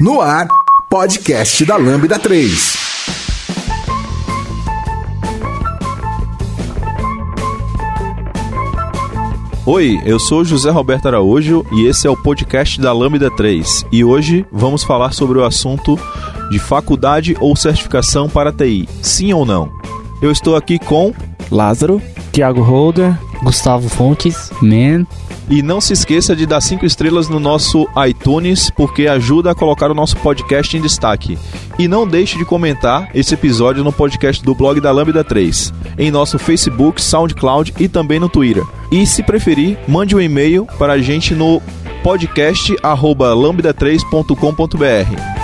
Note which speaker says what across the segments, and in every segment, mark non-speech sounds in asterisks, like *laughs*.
Speaker 1: No ar, podcast da Lambda 3.
Speaker 2: Oi, eu sou José Roberto Araújo e esse é o podcast da Lambda 3. E hoje vamos falar sobre o assunto de faculdade ou certificação para TI, sim ou não. Eu estou aqui com
Speaker 3: Lázaro,
Speaker 4: Thiago Holder, Gustavo Fontes,
Speaker 3: Man.
Speaker 2: E não se esqueça de dar cinco estrelas no nosso iTunes, porque ajuda a colocar o nosso podcast em destaque. E não deixe de comentar esse episódio no podcast do blog da Lambda 3, em nosso Facebook, SoundCloud e também no Twitter. E se preferir, mande um e-mail para a gente no podcast@lambda3.com.br.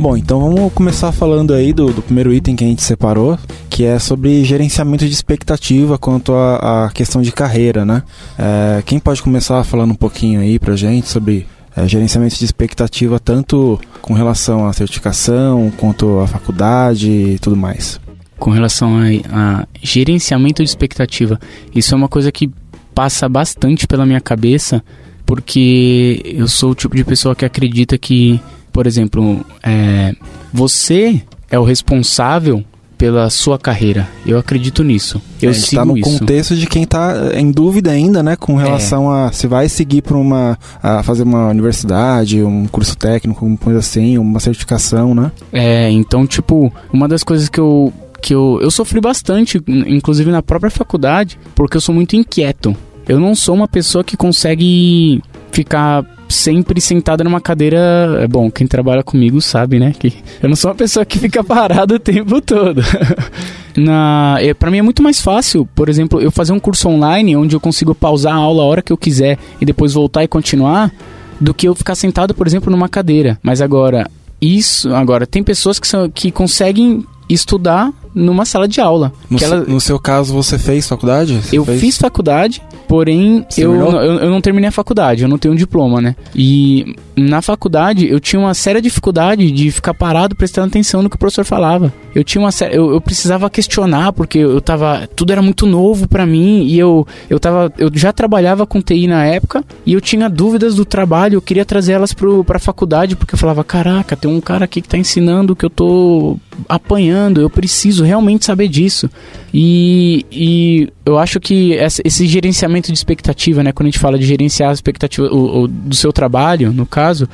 Speaker 3: Bom, então vamos começar falando aí do, do, primeiro item que a gente separou, que é sobre gerenciamento de expectativa quanto à questão de carreira, né? É, quem pode começar falando um pouquinho aí pra gente sobre é, gerenciamento de expectativa tanto com relação à certificação quanto à faculdade e tudo mais?
Speaker 4: Com relação a, a gerenciamento de expectativa, isso é uma coisa que passa bastante pela minha cabeça, porque eu sou o tipo de pessoa que acredita que por exemplo, é, você é o responsável pela sua carreira. Eu acredito nisso. Eu
Speaker 3: é, sigo tá no
Speaker 4: isso.
Speaker 3: contexto de quem está em dúvida ainda, né, com relação é. a se vai seguir para uma a fazer uma universidade, um curso técnico, uma coisa assim, uma certificação, né?
Speaker 4: É, então tipo, uma das coisas que eu que eu, eu sofri bastante, inclusive na própria faculdade, porque eu sou muito inquieto. Eu não sou uma pessoa que consegue ficar sempre sentada numa cadeira. É bom, quem trabalha comigo sabe, né? Que eu não sou uma pessoa que fica parada o tempo todo. *laughs* Na, é, para mim é muito mais fácil, por exemplo, eu fazer um curso online onde eu consigo pausar a aula a hora que eu quiser e depois voltar e continuar, do que eu ficar sentado, por exemplo, numa cadeira. Mas agora, isso, agora, tem pessoas que, são, que conseguem estudar numa sala de aula.
Speaker 3: No,
Speaker 4: ela...
Speaker 3: no seu caso, você fez faculdade? Você
Speaker 4: eu
Speaker 3: fez?
Speaker 4: fiz faculdade, porém eu, eu, eu, não terminei a faculdade, eu não tenho um diploma, né? E na faculdade eu tinha uma séria dificuldade de ficar parado prestando atenção no que o professor falava. Eu tinha uma séria, eu, eu precisava questionar porque eu tava, tudo era muito novo para mim e eu eu tava, eu já trabalhava com TI na época e eu tinha dúvidas do trabalho, eu queria trazer elas pro para faculdade porque eu falava, caraca, tem um cara aqui que tá ensinando que eu tô apanhando, eu preciso realmente saber disso. E, e eu acho que esse gerenciamento de expectativa, né, quando a gente fala de gerenciar a expectativa o, o, do seu trabalho, no caso,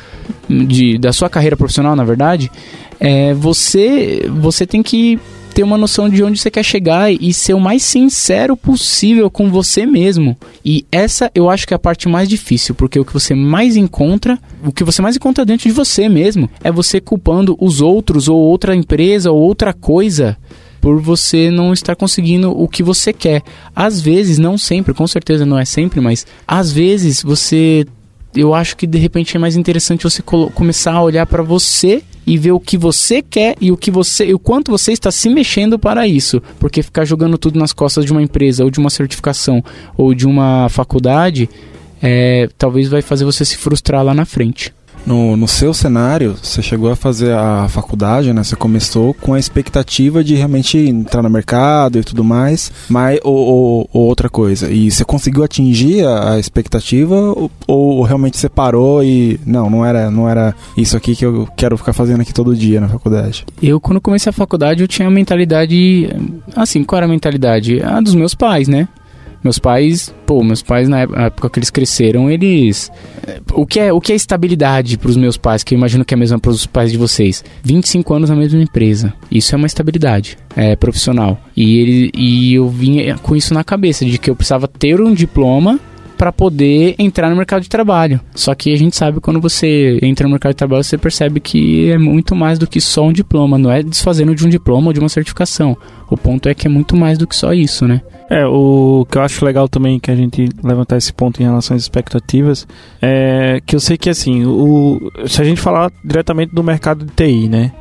Speaker 4: de, da sua carreira profissional, na verdade, é, você, você tem que ter uma noção de onde você quer chegar e ser o mais sincero possível com você mesmo. E essa eu acho que é a parte mais difícil, porque o que você mais encontra, o que você mais encontra dentro de você mesmo, é você culpando os outros ou outra empresa ou outra coisa por você não estar conseguindo o que você quer. Às vezes, não sempre, com certeza não é sempre, mas às vezes você eu acho que de repente é mais interessante você começar a olhar para você e ver o que você quer e o que você, o quanto você está se mexendo para isso, porque ficar jogando tudo nas costas de uma empresa ou de uma certificação ou de uma faculdade, é, talvez vai fazer você se frustrar lá na frente.
Speaker 3: No, no seu cenário, você chegou a fazer a faculdade, né? Você começou com a expectativa de realmente entrar no mercado e tudo mais, mas ou, ou, ou outra coisa. E você conseguiu atingir a, a expectativa ou, ou, realmente você parou e não, não era, não era isso aqui que eu quero ficar fazendo aqui todo dia na faculdade?
Speaker 4: Eu quando comecei a faculdade eu tinha a mentalidade, assim, qual era a mentalidade? A dos meus pais, né? Meus pais, pô, meus pais na época que eles cresceram, eles o que é o que é estabilidade para os meus pais, que eu imagino que é a mesma para os pais de vocês? 25 anos na mesma empresa. Isso é uma estabilidade é, profissional. E ele e eu vinha com isso na cabeça de que eu precisava ter um diploma para poder entrar no mercado de trabalho. Só que a gente sabe quando você entra no mercado de trabalho, você percebe que é muito mais do que só um diploma, não é desfazendo de um diploma ou de uma certificação. O ponto é que é muito mais do que só isso, né?
Speaker 5: É, o que eu acho legal também que a gente levantar esse ponto em relação às expectativas é que eu sei que assim, o, se a gente falar diretamente do mercado de TI, né?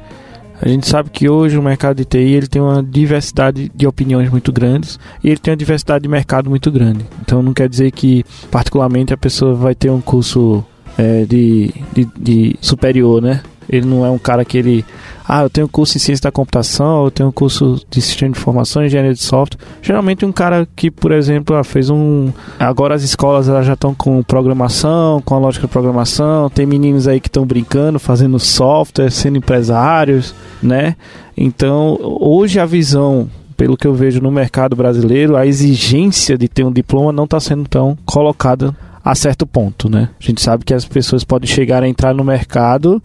Speaker 5: A gente sabe que hoje o mercado de TI ele tem uma diversidade de opiniões muito grandes e ele tem uma diversidade de mercado muito grande. Então não quer dizer que particularmente a pessoa vai ter um curso é, de, de, de superior, né? Ele não é um cara que ele. Ah, eu tenho curso em ciência da computação, eu tenho curso de sistema de informação, engenharia de software. Geralmente um cara que, por exemplo, ah, fez um. Agora as escolas já estão com programação, com a lógica de programação. Tem meninos aí que estão brincando, fazendo software, sendo empresários, né? Então, hoje a visão pelo que eu vejo no mercado brasileiro, a exigência de ter um diploma não está sendo tão colocada a certo ponto, né? A gente sabe que as pessoas podem chegar a entrar no mercado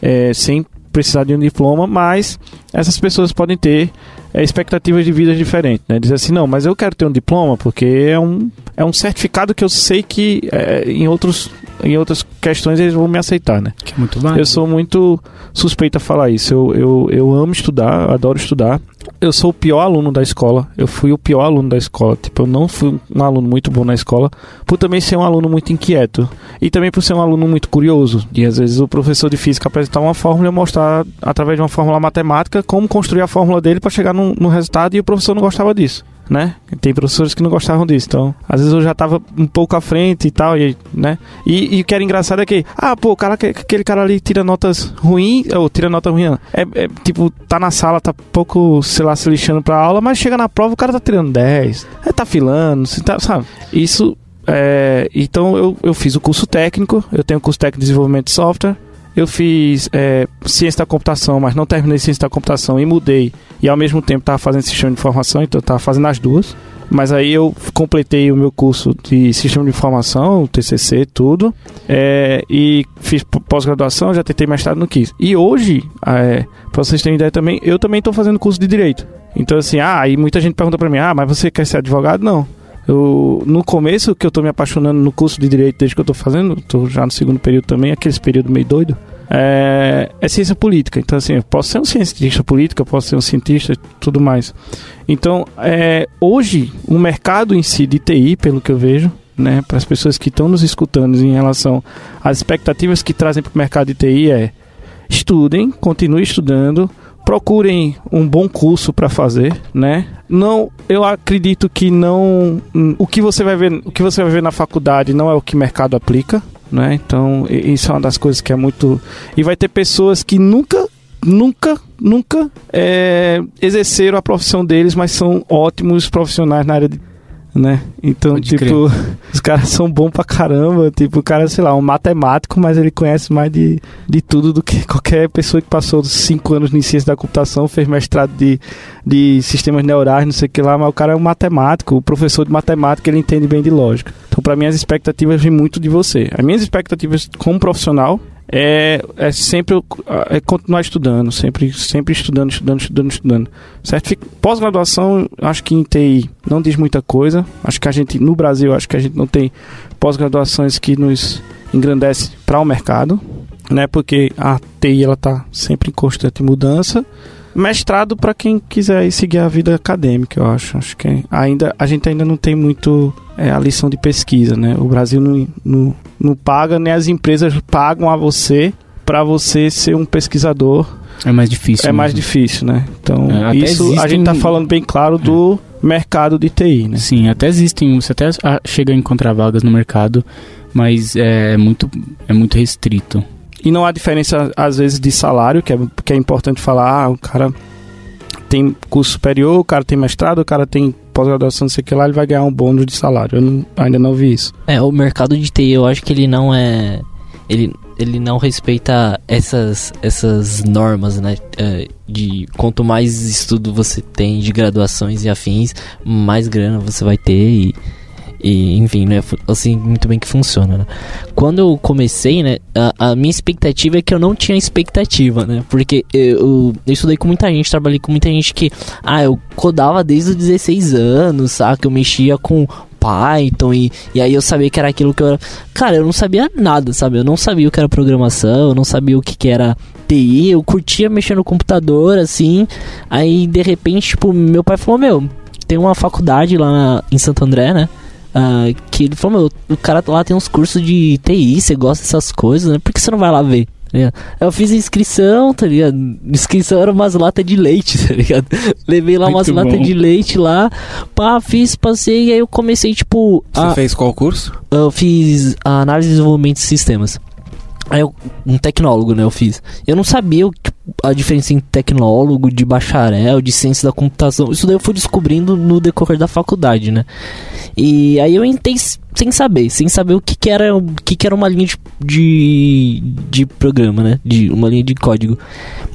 Speaker 5: é, sem precisar de um diploma, mas essas pessoas podem ter é, expectativas de vida diferentes, né? Dizer assim, não, mas eu quero ter um diploma porque é um, é um certificado que eu sei que é, em, outros, em outras questões eles vão me aceitar, né?
Speaker 4: Que é muito válido.
Speaker 5: Eu sou muito suspeito a falar isso. Eu, eu, eu amo estudar, adoro estudar eu sou o pior aluno da escola. Eu fui o pior aluno da escola. Tipo, eu não fui um aluno muito bom na escola, por também ser um aluno muito inquieto. E também por ser um aluno muito curioso. E às vezes o professor de física apresentar uma fórmula e mostrar, através de uma fórmula matemática, como construir a fórmula dele para chegar no, no resultado, e o professor não gostava disso né? Tem professores que não gostavam disso, então às vezes eu já tava um pouco à frente e tal, e, né? E, e o que era engraçado é que, ah, pô, cara, aquele cara ali tira notas ruins, ou tira nota ruim, é, é, tipo, tá na sala, tá pouco, sei lá, se lixando pra aula, mas chega na prova o cara tá tirando 10, é, tá filando, tá, sabe? Isso, é, então eu, eu fiz o curso técnico, eu tenho curso técnico de desenvolvimento de software, eu fiz é, ciência da computação, mas não terminei ciência da computação e mudei. E ao mesmo tempo estava fazendo sistema de informação, então estava fazendo as duas. Mas aí eu completei o meu curso de sistema de informação, TCC, tudo. É, e fiz pós-graduação, já tentei mestrado no quis. E hoje, é, para vocês terem ideia também, eu também estou fazendo curso de direito. Então assim, ah, aí muita gente pergunta para mim, ah, mas você quer ser advogado? Não. Eu, no começo, que eu tô me apaixonando no curso de Direito desde que eu tô fazendo, tô já no segundo período também, aqueles período meio doido, é, é, ciência política. Então, assim, eu posso ser um cientista político, eu posso ser um cientista tudo mais. Então, é, hoje, o mercado em si de TI, pelo que eu vejo, né, para as pessoas que estão nos escutando em relação às expectativas que trazem para o mercado de TI é estudem, continuem estudando, procurem um bom curso para fazer, né? Não, eu acredito que não o que você vai ver, o que você vai ver na faculdade não é o que o mercado aplica, né? Então, isso é uma das coisas que é muito e vai ter pessoas que nunca nunca, nunca é, exerceram a profissão deles, mas são ótimos profissionais na área de né? Então, Pode tipo, crer. *laughs* os caras são bons pra caramba. Tipo, o cara, sei lá, um matemático, mas ele conhece mais de, de tudo do que *laughs* qualquer pessoa que passou cinco anos em ciência da computação, fez mestrado de, de sistemas neurais, não sei o que lá, mas o cara é um matemático, o professor de matemática, ele entende bem de lógica. Então, para mim, as expectativas vêm muito de você. As minhas expectativas como profissional é, é sempre é continuar estudando, sempre, sempre estudando, estudando, estudando, estudando. Certo? Pós-graduação, acho que em TI não diz muita coisa. Acho que a gente, no Brasil, acho que a gente não tem pós-graduações que nos engrandece para o mercado, né? Porque a TI ela tá sempre em constante mudança mestrado para quem quiser seguir a vida acadêmica, eu acho. Acho que ainda a gente ainda não tem muito é, a lição de pesquisa, né? O Brasil não, não, não paga, nem as empresas pagam a você para você ser um pesquisador.
Speaker 4: É mais difícil.
Speaker 5: É mesmo. mais difícil, né? Então, é, isso a gente está falando bem claro do é. mercado de TI, né?
Speaker 4: Sim, até existem, você até chega a encontrar vagas no mercado, mas é muito, é muito restrito.
Speaker 5: E não há diferença, às vezes, de salário, que é, que é importante falar. Ah, o cara tem curso superior, o cara tem mestrado, o cara tem pós-graduação, não sei o que lá, ele vai ganhar um bônus de salário. Eu não, ainda não vi isso.
Speaker 6: É, o mercado de TI, eu acho que ele não é. Ele, ele não respeita essas, essas normas, né? É, de quanto mais estudo você tem de graduações e afins, mais grana você vai ter e e, enfim, né? Assim, muito bem que funciona, né? Quando eu comecei, né? A, a, minha expectativa é que eu não tinha expectativa, né? Porque eu, eu estudei com muita gente, trabalhei com muita gente que... Ah, eu codava desde os 16 anos, saca? Eu mexia com Python e, e aí eu sabia que era aquilo que eu era... Cara, eu não sabia nada, sabe? Eu não sabia o que era programação, eu não sabia o que, que era TI, eu curtia mexer no computador, assim. Aí, de repente, tipo, meu pai falou, meu tem uma faculdade lá em Santo André, né? Uh, que ele falou, meu, o cara lá tem uns cursos de TI, você gosta dessas coisas, né? Por que você não vai lá ver? Tá eu fiz inscrição, tá ligado? Inscrição era umas latas de leite, *laughs* tá ligado? Levei lá Muito umas latas de leite lá, pá, fiz, passei, e aí eu comecei, tipo.
Speaker 3: Você a... fez qual curso?
Speaker 6: Eu fiz análise e desenvolvimento de sistemas. Aí eu, um tecnólogo, né, eu fiz. Eu não sabia tipo, a diferença em tecnólogo, de bacharel, de ciência da computação. Isso daí eu fui descobrindo no decorrer da faculdade, né? E aí eu entrei sem saber, sem saber o que, que era o que, que era uma linha de, de, de, programa, né? De uma linha de código.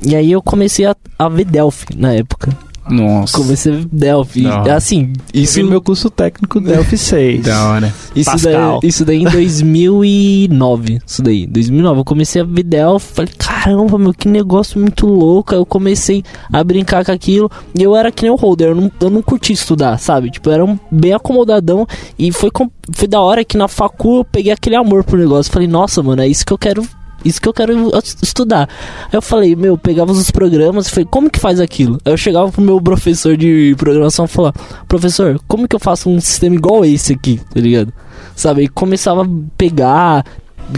Speaker 6: E aí eu comecei a, a ver Delphi na época.
Speaker 3: Nossa.
Speaker 6: Comecei a Delphi. Assim,
Speaker 3: isso. Eu meu curso técnico Delphi 6.
Speaker 6: da hora. Isso daí, isso daí em 2009. Isso daí, 2009. Eu comecei a ver Delphi. Falei, caramba, meu, que negócio muito louco. Aí eu comecei a brincar com aquilo. E eu era que nem o holder. Eu não, eu não curti estudar, sabe? Tipo, eu era um, bem acomodadão. E foi, foi da hora que na facu eu peguei aquele amor pro negócio. Falei, nossa, mano, é isso que eu quero isso que eu quero estudar. Aí eu falei, meu, pegava os programas e falei, como que faz aquilo? Aí eu chegava pro meu professor de programação e falava, professor, como que eu faço um sistema igual esse aqui, tá ligado? Sabe? E começava a pegar,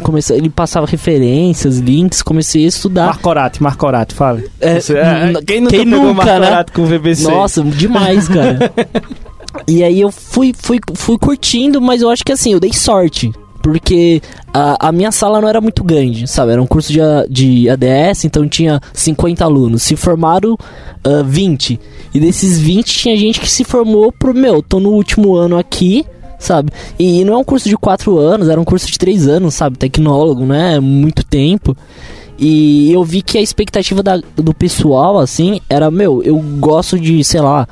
Speaker 6: comecei, ele passava referências, links, comecei a estudar.
Speaker 3: Marcorati, Marcorati, fala.
Speaker 6: É, é, quem nunca quem pegou nunca, Marcorati né? com o VBC? Nossa, demais, cara. *laughs* e aí eu fui, fui, fui curtindo, mas eu acho que assim, eu dei sorte porque a, a, minha sala não era muito grande, sabe? Era um curso de, de ADS, então tinha 50 alunos. Se formaram uh, 20. E desses 20 tinha gente que se formou pro meu, tô no último ano aqui, sabe? E não é um curso de 4 anos, era um curso de 3 anos, sabe? Tecnólogo, né? Muito tempo. E eu vi que a expectativa da, do pessoal, assim, era, meu, eu gosto de, sei lá,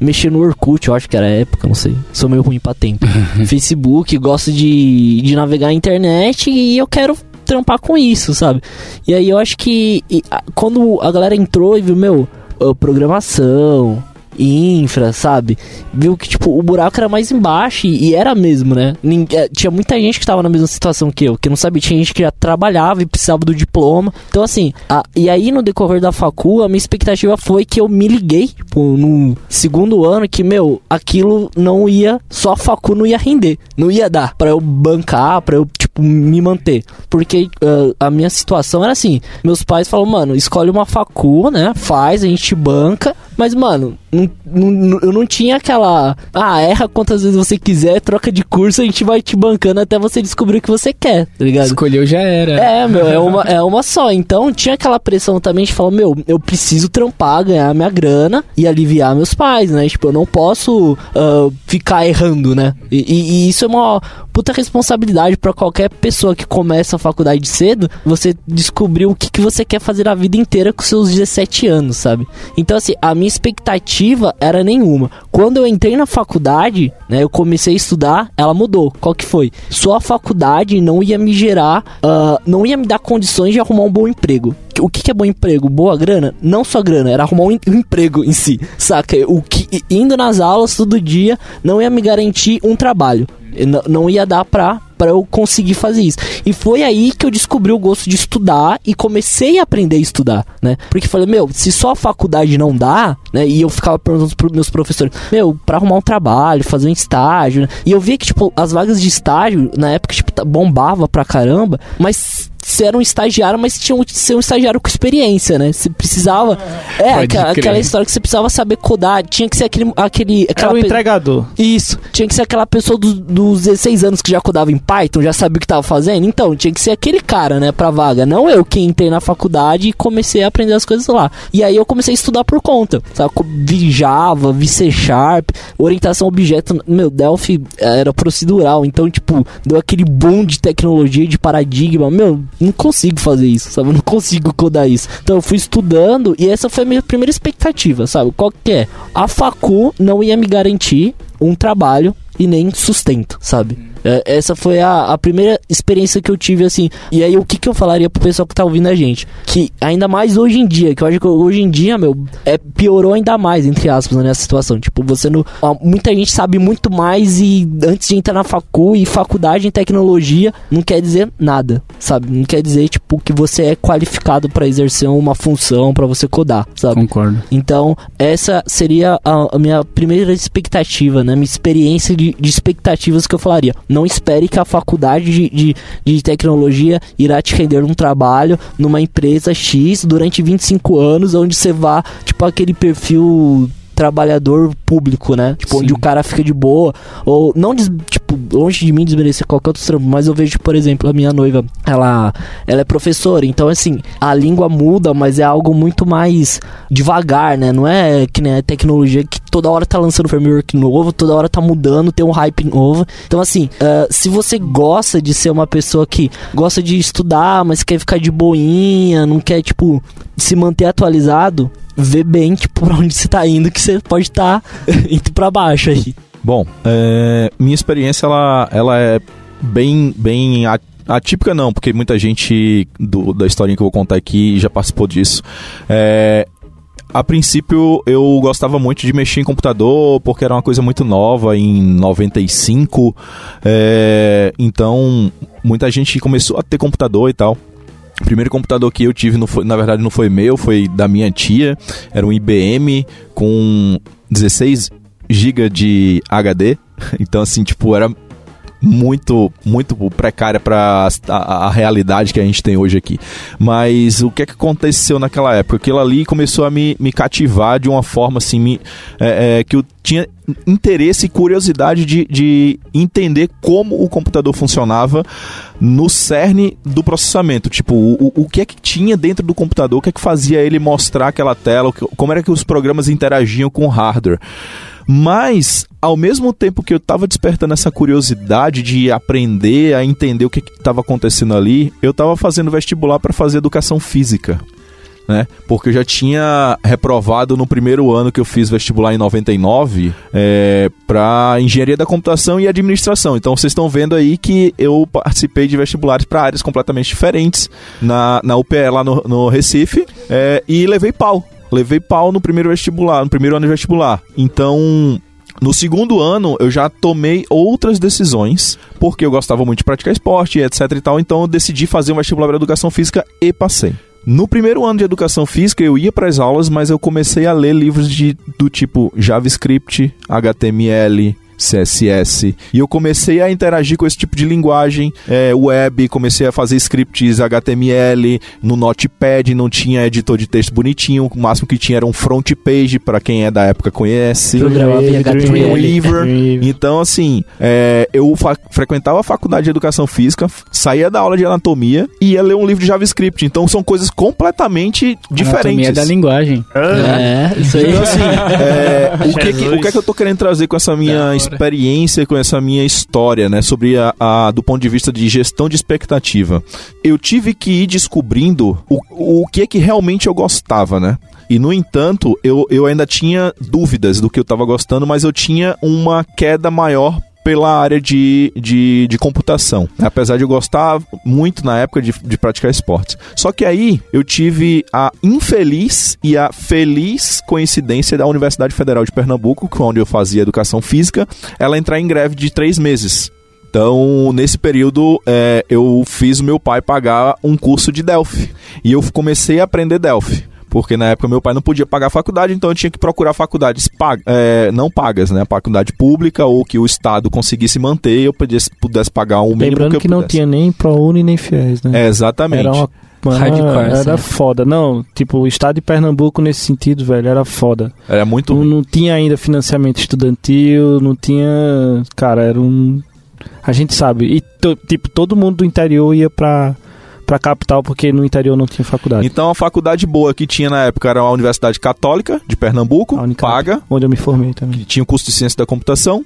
Speaker 6: mexer no Orkut, eu acho que era época, não sei. Sou meio ruim pra tempo. *laughs* Facebook, gosto de, de navegar na internet e eu quero trampar com isso, sabe? E aí eu acho que e, a, quando a galera entrou e viu, meu, programação, infra, sabe? Viu que, tipo, o buraco era mais embaixo e, e era mesmo, né? É, tinha muita gente que tava na mesma situação que eu, que não sabia, tinha gente que já trabalhava e precisava do diploma. Então, assim, a, e aí no decorrer da facu, a minha expectativa foi que eu me liguei, tipo, no segundo ano, que, meu, aquilo não ia, só a facu não ia render, não ia dar para eu bancar, para eu, tipo, me manter. Porque uh, a minha situação era assim, meus pais falaram, mano, escolhe uma facu, né, faz, a gente banca, mas, mano, não, não, eu não tinha aquela. Ah, erra quantas vezes você quiser, troca de curso, a gente vai te bancando até você descobrir o que você quer, tá ligado?
Speaker 3: Escolheu já era.
Speaker 6: É, meu, é uma, é uma só. Então tinha aquela pressão também de falar, meu, eu preciso trampar, ganhar minha grana e aliviar meus pais, né? Tipo, eu não posso uh, ficar errando, né? E, e, e, isso é uma puta responsabilidade para qualquer pessoa que começa a faculdade cedo, você descobrir o que, que você quer fazer a vida inteira com seus 17 anos, sabe? Então, assim, a minha expectativa era nenhuma. Quando eu entrei na faculdade, né, eu comecei a estudar, ela mudou. Qual que foi? Só a faculdade não ia me gerar, uh, não ia me dar condições de arrumar um bom emprego. O que, é bom emprego? Boa grana? Não só grana, era arrumar um, emprego em si, saca? O que indo nas aulas todo dia não ia me garantir um trabalho não ia dar pra, pra eu conseguir fazer isso. E foi aí que eu descobri o gosto de estudar e comecei a aprender a estudar, né? Porque falei, meu, se só a faculdade não dá, né? E eu ficava perguntando pros meus professores, meu, pra arrumar um trabalho, fazer um estágio, né? E eu via que, tipo, as vagas de estágio, na época, tipo, bombava pra caramba, mas você era um estagiário, mas tinha que ser um estagiário com experiência, né? Você precisava. É, aquela, aquela, história que você precisava saber codar. Tinha que ser aquele. aquele
Speaker 3: aquela era o entregador.
Speaker 6: Isso. Tinha que ser aquela pessoa do, dos 16 anos que já codava em Python, já sabia o que tava fazendo. Então, tinha que ser aquele cara, né, pra vaga. Não eu que entrei na faculdade e comecei a aprender as coisas lá. E aí eu comecei a estudar por conta. Sabe? Vi Java, vi C Sharp, orientação objeto. Meu, Delphi era procedural. Então, tipo, deu aquele boom de tecnologia, de paradigma. Meu, não consigo fazer isso, sabe? Não consigo codar isso. Então eu fui estudando e essa foi a minha primeira expectativa, sabe? Qual que é? A facu não ia me garantir um trabalho e nem sustento, sabe? É, essa foi a, a, primeira experiência que eu tive, assim. E aí, o que, que eu falaria pro pessoal que tá ouvindo a gente? Que ainda mais hoje em dia, que eu acho que hoje em dia, meu, é, piorou ainda mais, entre aspas, né, nessa situação. Tipo, você não. Muita gente sabe muito mais e antes de entrar na facu e faculdade em tecnologia não quer dizer nada, sabe? Não quer dizer, tipo, que você é qualificado para exercer uma função, para você codar, sabe?
Speaker 4: Concordo.
Speaker 6: Então, essa seria a, a minha primeira expectativa, né? Minha experiência de, de expectativas que eu falaria. Não espere que a faculdade de, de, de tecnologia irá te render um trabalho numa empresa X durante 25 anos, onde você vá, tipo, aquele perfil trabalhador público, né? Tipo, Sim. onde o cara fica de boa. Ou não, des, tipo, longe de mim desmerecer qualquer outro trampo, mas eu vejo, por exemplo, a minha noiva, ela, ela é professora, então assim, a língua muda, mas é algo muito mais devagar, né? Não é que nem a tecnologia que toda hora tá lançando framework novo, toda hora tá mudando, tem um hype novo. Então, assim, uh, se você gosta de ser uma pessoa que gosta de estudar, mas quer ficar de boinha, não quer, tipo, se manter atualizado, vê bem, tipo, pra onde você tá indo, que você pode estar tá *laughs* indo pra baixo aí.
Speaker 2: Bom, é, minha experiência, ela, ela é bem, bem atípica não, porque muita gente do, da historinha que eu vou contar aqui já participou disso. É, a princípio eu gostava muito de mexer em computador porque era uma coisa muito nova em 95 é, então muita gente começou a ter computador e tal o primeiro computador que eu tive, foi, na verdade, não foi meu, foi da minha tia. Era um IBM com 16 GB de HD. *laughs* Então, assim, tipo, era muito muito precária para a, a, realidade que a gente tem hoje aqui. Mas o que, é que aconteceu naquela época? Aquilo ali começou a me, me cativar de uma forma assim, me, é, é, que eu tinha interesse e curiosidade de, de entender como o computador funcionava no cerne do processamento. Tipo, o, o que é que tinha dentro do computador, o que é que fazia ele mostrar aquela tela, como era que os programas interagiam com o hardware. Mas, ao mesmo tempo que eu estava despertando essa curiosidade de aprender a entender o que estava acontecendo ali, eu estava fazendo vestibular para fazer educação física. Né? Porque eu já tinha reprovado no primeiro ano que eu fiz vestibular em 99 é, para engenharia da computação e administração. Então vocês estão vendo aí que eu participei de vestibulares para áreas completamente diferentes na, na UPE lá no, no Recife é, e levei pau levei pau no primeiro vestibular, no primeiro ano de vestibular. Então, no segundo ano, eu já tomei outras decisões, porque eu gostava muito de praticar esporte, etc e tal, então eu decidi fazer um vestibular para educação física e passei. No primeiro ano de educação física, eu ia para as aulas, mas eu comecei a ler livros de, do tipo JavaScript, HTML, CSS. E eu comecei a interagir com esse tipo de linguagem é, web, comecei a fazer scripts HTML no Notepad, não tinha editor de texto bonitinho, o máximo que tinha era um front page, para quem é da época conhece. Dreamweaver. Então, assim, é, eu frequentava a faculdade de educação física, saía da aula de anatomia e ia ler um livro de JavaScript. Então, são coisas completamente diferentes. Anatomia
Speaker 4: da linguagem.
Speaker 6: É, é isso aí.
Speaker 2: Então, assim, é, *laughs* o, que, que, o que é que eu tô querendo trazer com essa minha experiência com essa minha história, né? Sobre a, a, do ponto de vista de gestão de expectativa. Eu tive que ir descobrindo o, o que é que realmente eu gostava, né? E, no entanto, eu, eu ainda tinha dúvidas do que eu estava gostando, mas eu tinha uma queda maior pela área de, de, de computação. Apesar de eu gostar muito na época de, de praticar esportes. Só que aí eu tive a infeliz e a feliz coincidência da Universidade Federal de Pernambuco, é onde eu fazia educação física, ela entrar em greve de três meses. Então, nesse período, é, eu fiz meu pai pagar um curso de Delphi. E eu comecei a aprender Delphi porque na época meu pai não podia pagar a faculdade, então eu tinha que procurar faculdades pag é, não pagas, né? Faculdade pública ou que o Estado conseguisse manter e eu pudesse, pudesse pagar um mínimo
Speaker 3: Lembrando
Speaker 2: que,
Speaker 3: que não tinha nem ProUni nem FIES, né?
Speaker 2: É, exatamente.
Speaker 3: Era uma Mano, era foda. Não, tipo, o estado de Pernambuco nesse sentido, velho, era foda.
Speaker 2: Era muito
Speaker 3: não, não, tinha ainda financiamento estudantil, não tinha. Cara, era um. A gente sabe. E, tipo, todo mundo do interior ia pra pra capital porque no interior não tinha faculdade.
Speaker 2: Então a faculdade boa que tinha na época era a Universidade Católica de Pernambuco, paga.
Speaker 3: Onde eu me formei também.
Speaker 2: Que tinha o curso de ciência da computação.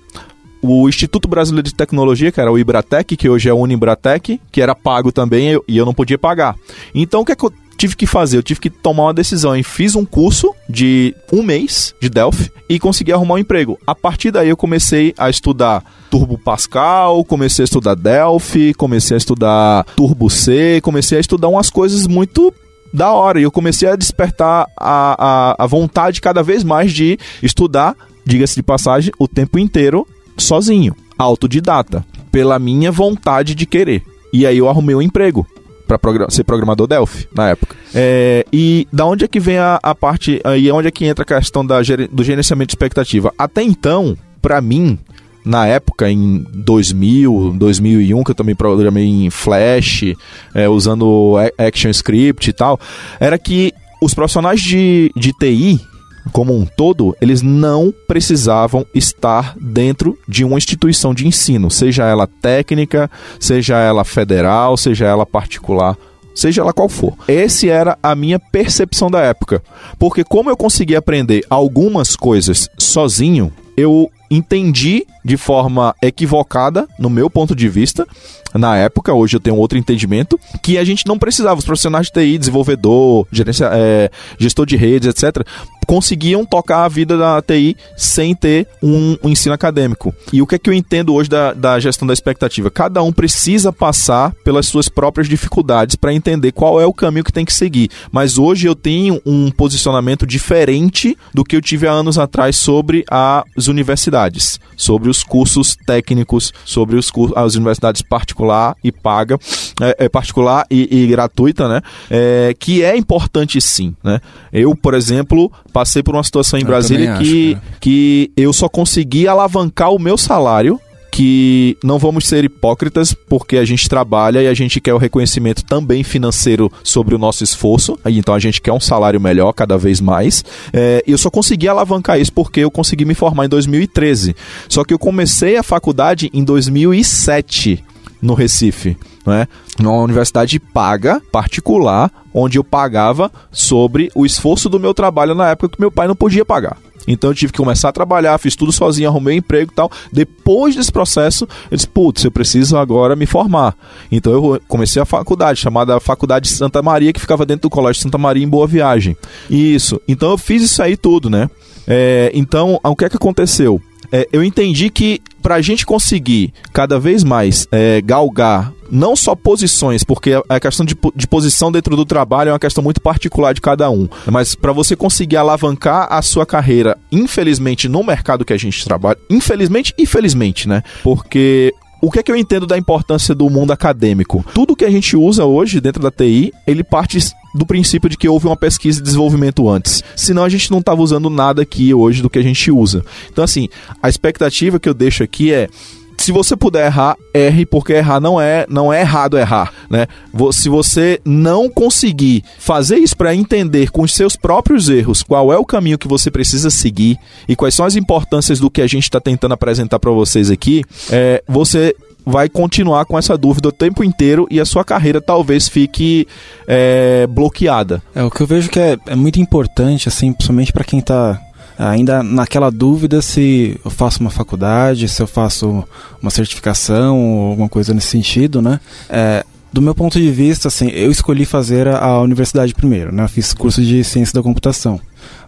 Speaker 2: O Instituto Brasileiro de Tecnologia, que era o Ibratec, que hoje é o Unibratec, que era pago também e eu não podia pagar. Então o que é que eu tive que fazer? Eu tive que tomar uma decisão e fiz um curso de um mês de Delphi e consegui arrumar um emprego. A partir daí eu comecei a estudar Turbo Pascal, comecei a estudar Delphi, comecei a estudar Turbo C, comecei a estudar umas coisas muito da hora. E eu comecei a despertar a, a, a vontade cada vez mais de estudar, diga-se de passagem, o tempo inteiro sozinho, autodidata, pela minha vontade de querer. E aí eu arrumei um emprego para program ser programador Delphi na época. É, e da onde é que vem a, a parte aí onde é que entra a questão da, do gerenciamento de expectativa? Até então, para mim, na época, em 2000, 2001, que eu também programei em Flash, é, usando ActionScript e tal, era que os profissionais de, de TI, como um todo, eles não precisavam estar dentro de uma instituição de ensino, seja ela técnica, seja ela federal, seja ela particular seja ela qual for. Essa era a minha percepção da época. Porque como eu consegui aprender algumas coisas sozinho, eu entendi de forma equivocada, no meu ponto de vista, na época, hoje eu tenho outro entendimento, que a gente não precisava, os profissionais de TI, desenvolvedor, gerência, é, gestor de redes, etc., conseguiam tocar a vida da TI sem ter um, um, ensino acadêmico. E o que é que eu entendo hoje da, da gestão da expectativa? Cada um precisa passar pelas suas próprias dificuldades para entender qual é o caminho que tem que seguir. Mas hoje eu tenho um posicionamento diferente do que eu tive há anos atrás sobre as universidades, sobre os cursos técnicos, sobre os as universidades particular e paga, é, é particular e, e, gratuita, né? É, que é importante sim, né? Eu, por exemplo, passei por uma situação em eu Brasília que, acho, que eu só consegui alavancar o meu salário que não vamos ser hipócritas, porque a gente trabalha e a gente quer o reconhecimento também financeiro sobre o nosso esforço, então a gente quer um salário melhor cada vez mais. É, eu só consegui alavancar isso porque eu consegui me formar em 2013. Só que eu comecei a faculdade em 2007 no Recife, né? Numa universidade paga, particular, onde eu pagava sobre o esforço do meu trabalho na época que meu pai não podia pagar. Então eu tive que começar a trabalhar, fiz tudo sozinho, arrumei um emprego e tal. Depois desse processo, eu disse, putz, eu preciso agora me formar. Então eu comecei a faculdade, chamada Faculdade Santa Maria, que ficava dentro do Colégio Santa Maria em Boa Viagem. Isso. Então eu fiz isso aí tudo, né? É, então, o que é que aconteceu? É, eu entendi que para a gente conseguir cada vez mais é, galgar não só posições, porque a questão de, de, posição dentro do trabalho é uma questão muito particular de cada um, mas para você conseguir alavancar a sua carreira, infelizmente no mercado que a gente trabalha, infelizmente e felizmente, né? Porque o que é que eu entendo da importância do mundo acadêmico? Tudo que a gente usa hoje dentro da TI, ele parte do princípio de que houve uma pesquisa e desenvolvimento antes. Senão a gente não estava usando nada aqui hoje do que a gente usa. Então, assim, a expectativa que eu deixo aqui é se você puder errar, erre, porque errar não é, não é errado errar, né? Se você não conseguir fazer isso para entender com os seus próprios erros qual é o caminho que você precisa seguir e quais são as importâncias do que a gente está tentando apresentar para vocês aqui, é, você vai continuar com essa dúvida o tempo inteiro e a sua carreira talvez fique é, bloqueada.
Speaker 3: É o que eu vejo que é, é muito importante, assim, principalmente para quem está ainda naquela dúvida se eu faço uma faculdade, se eu faço uma certificação ou alguma coisa nesse sentido, né? É, do meu ponto de vista, assim, eu escolhi fazer a, universidade primeiro, né? Eu fiz curso de ciência da computação.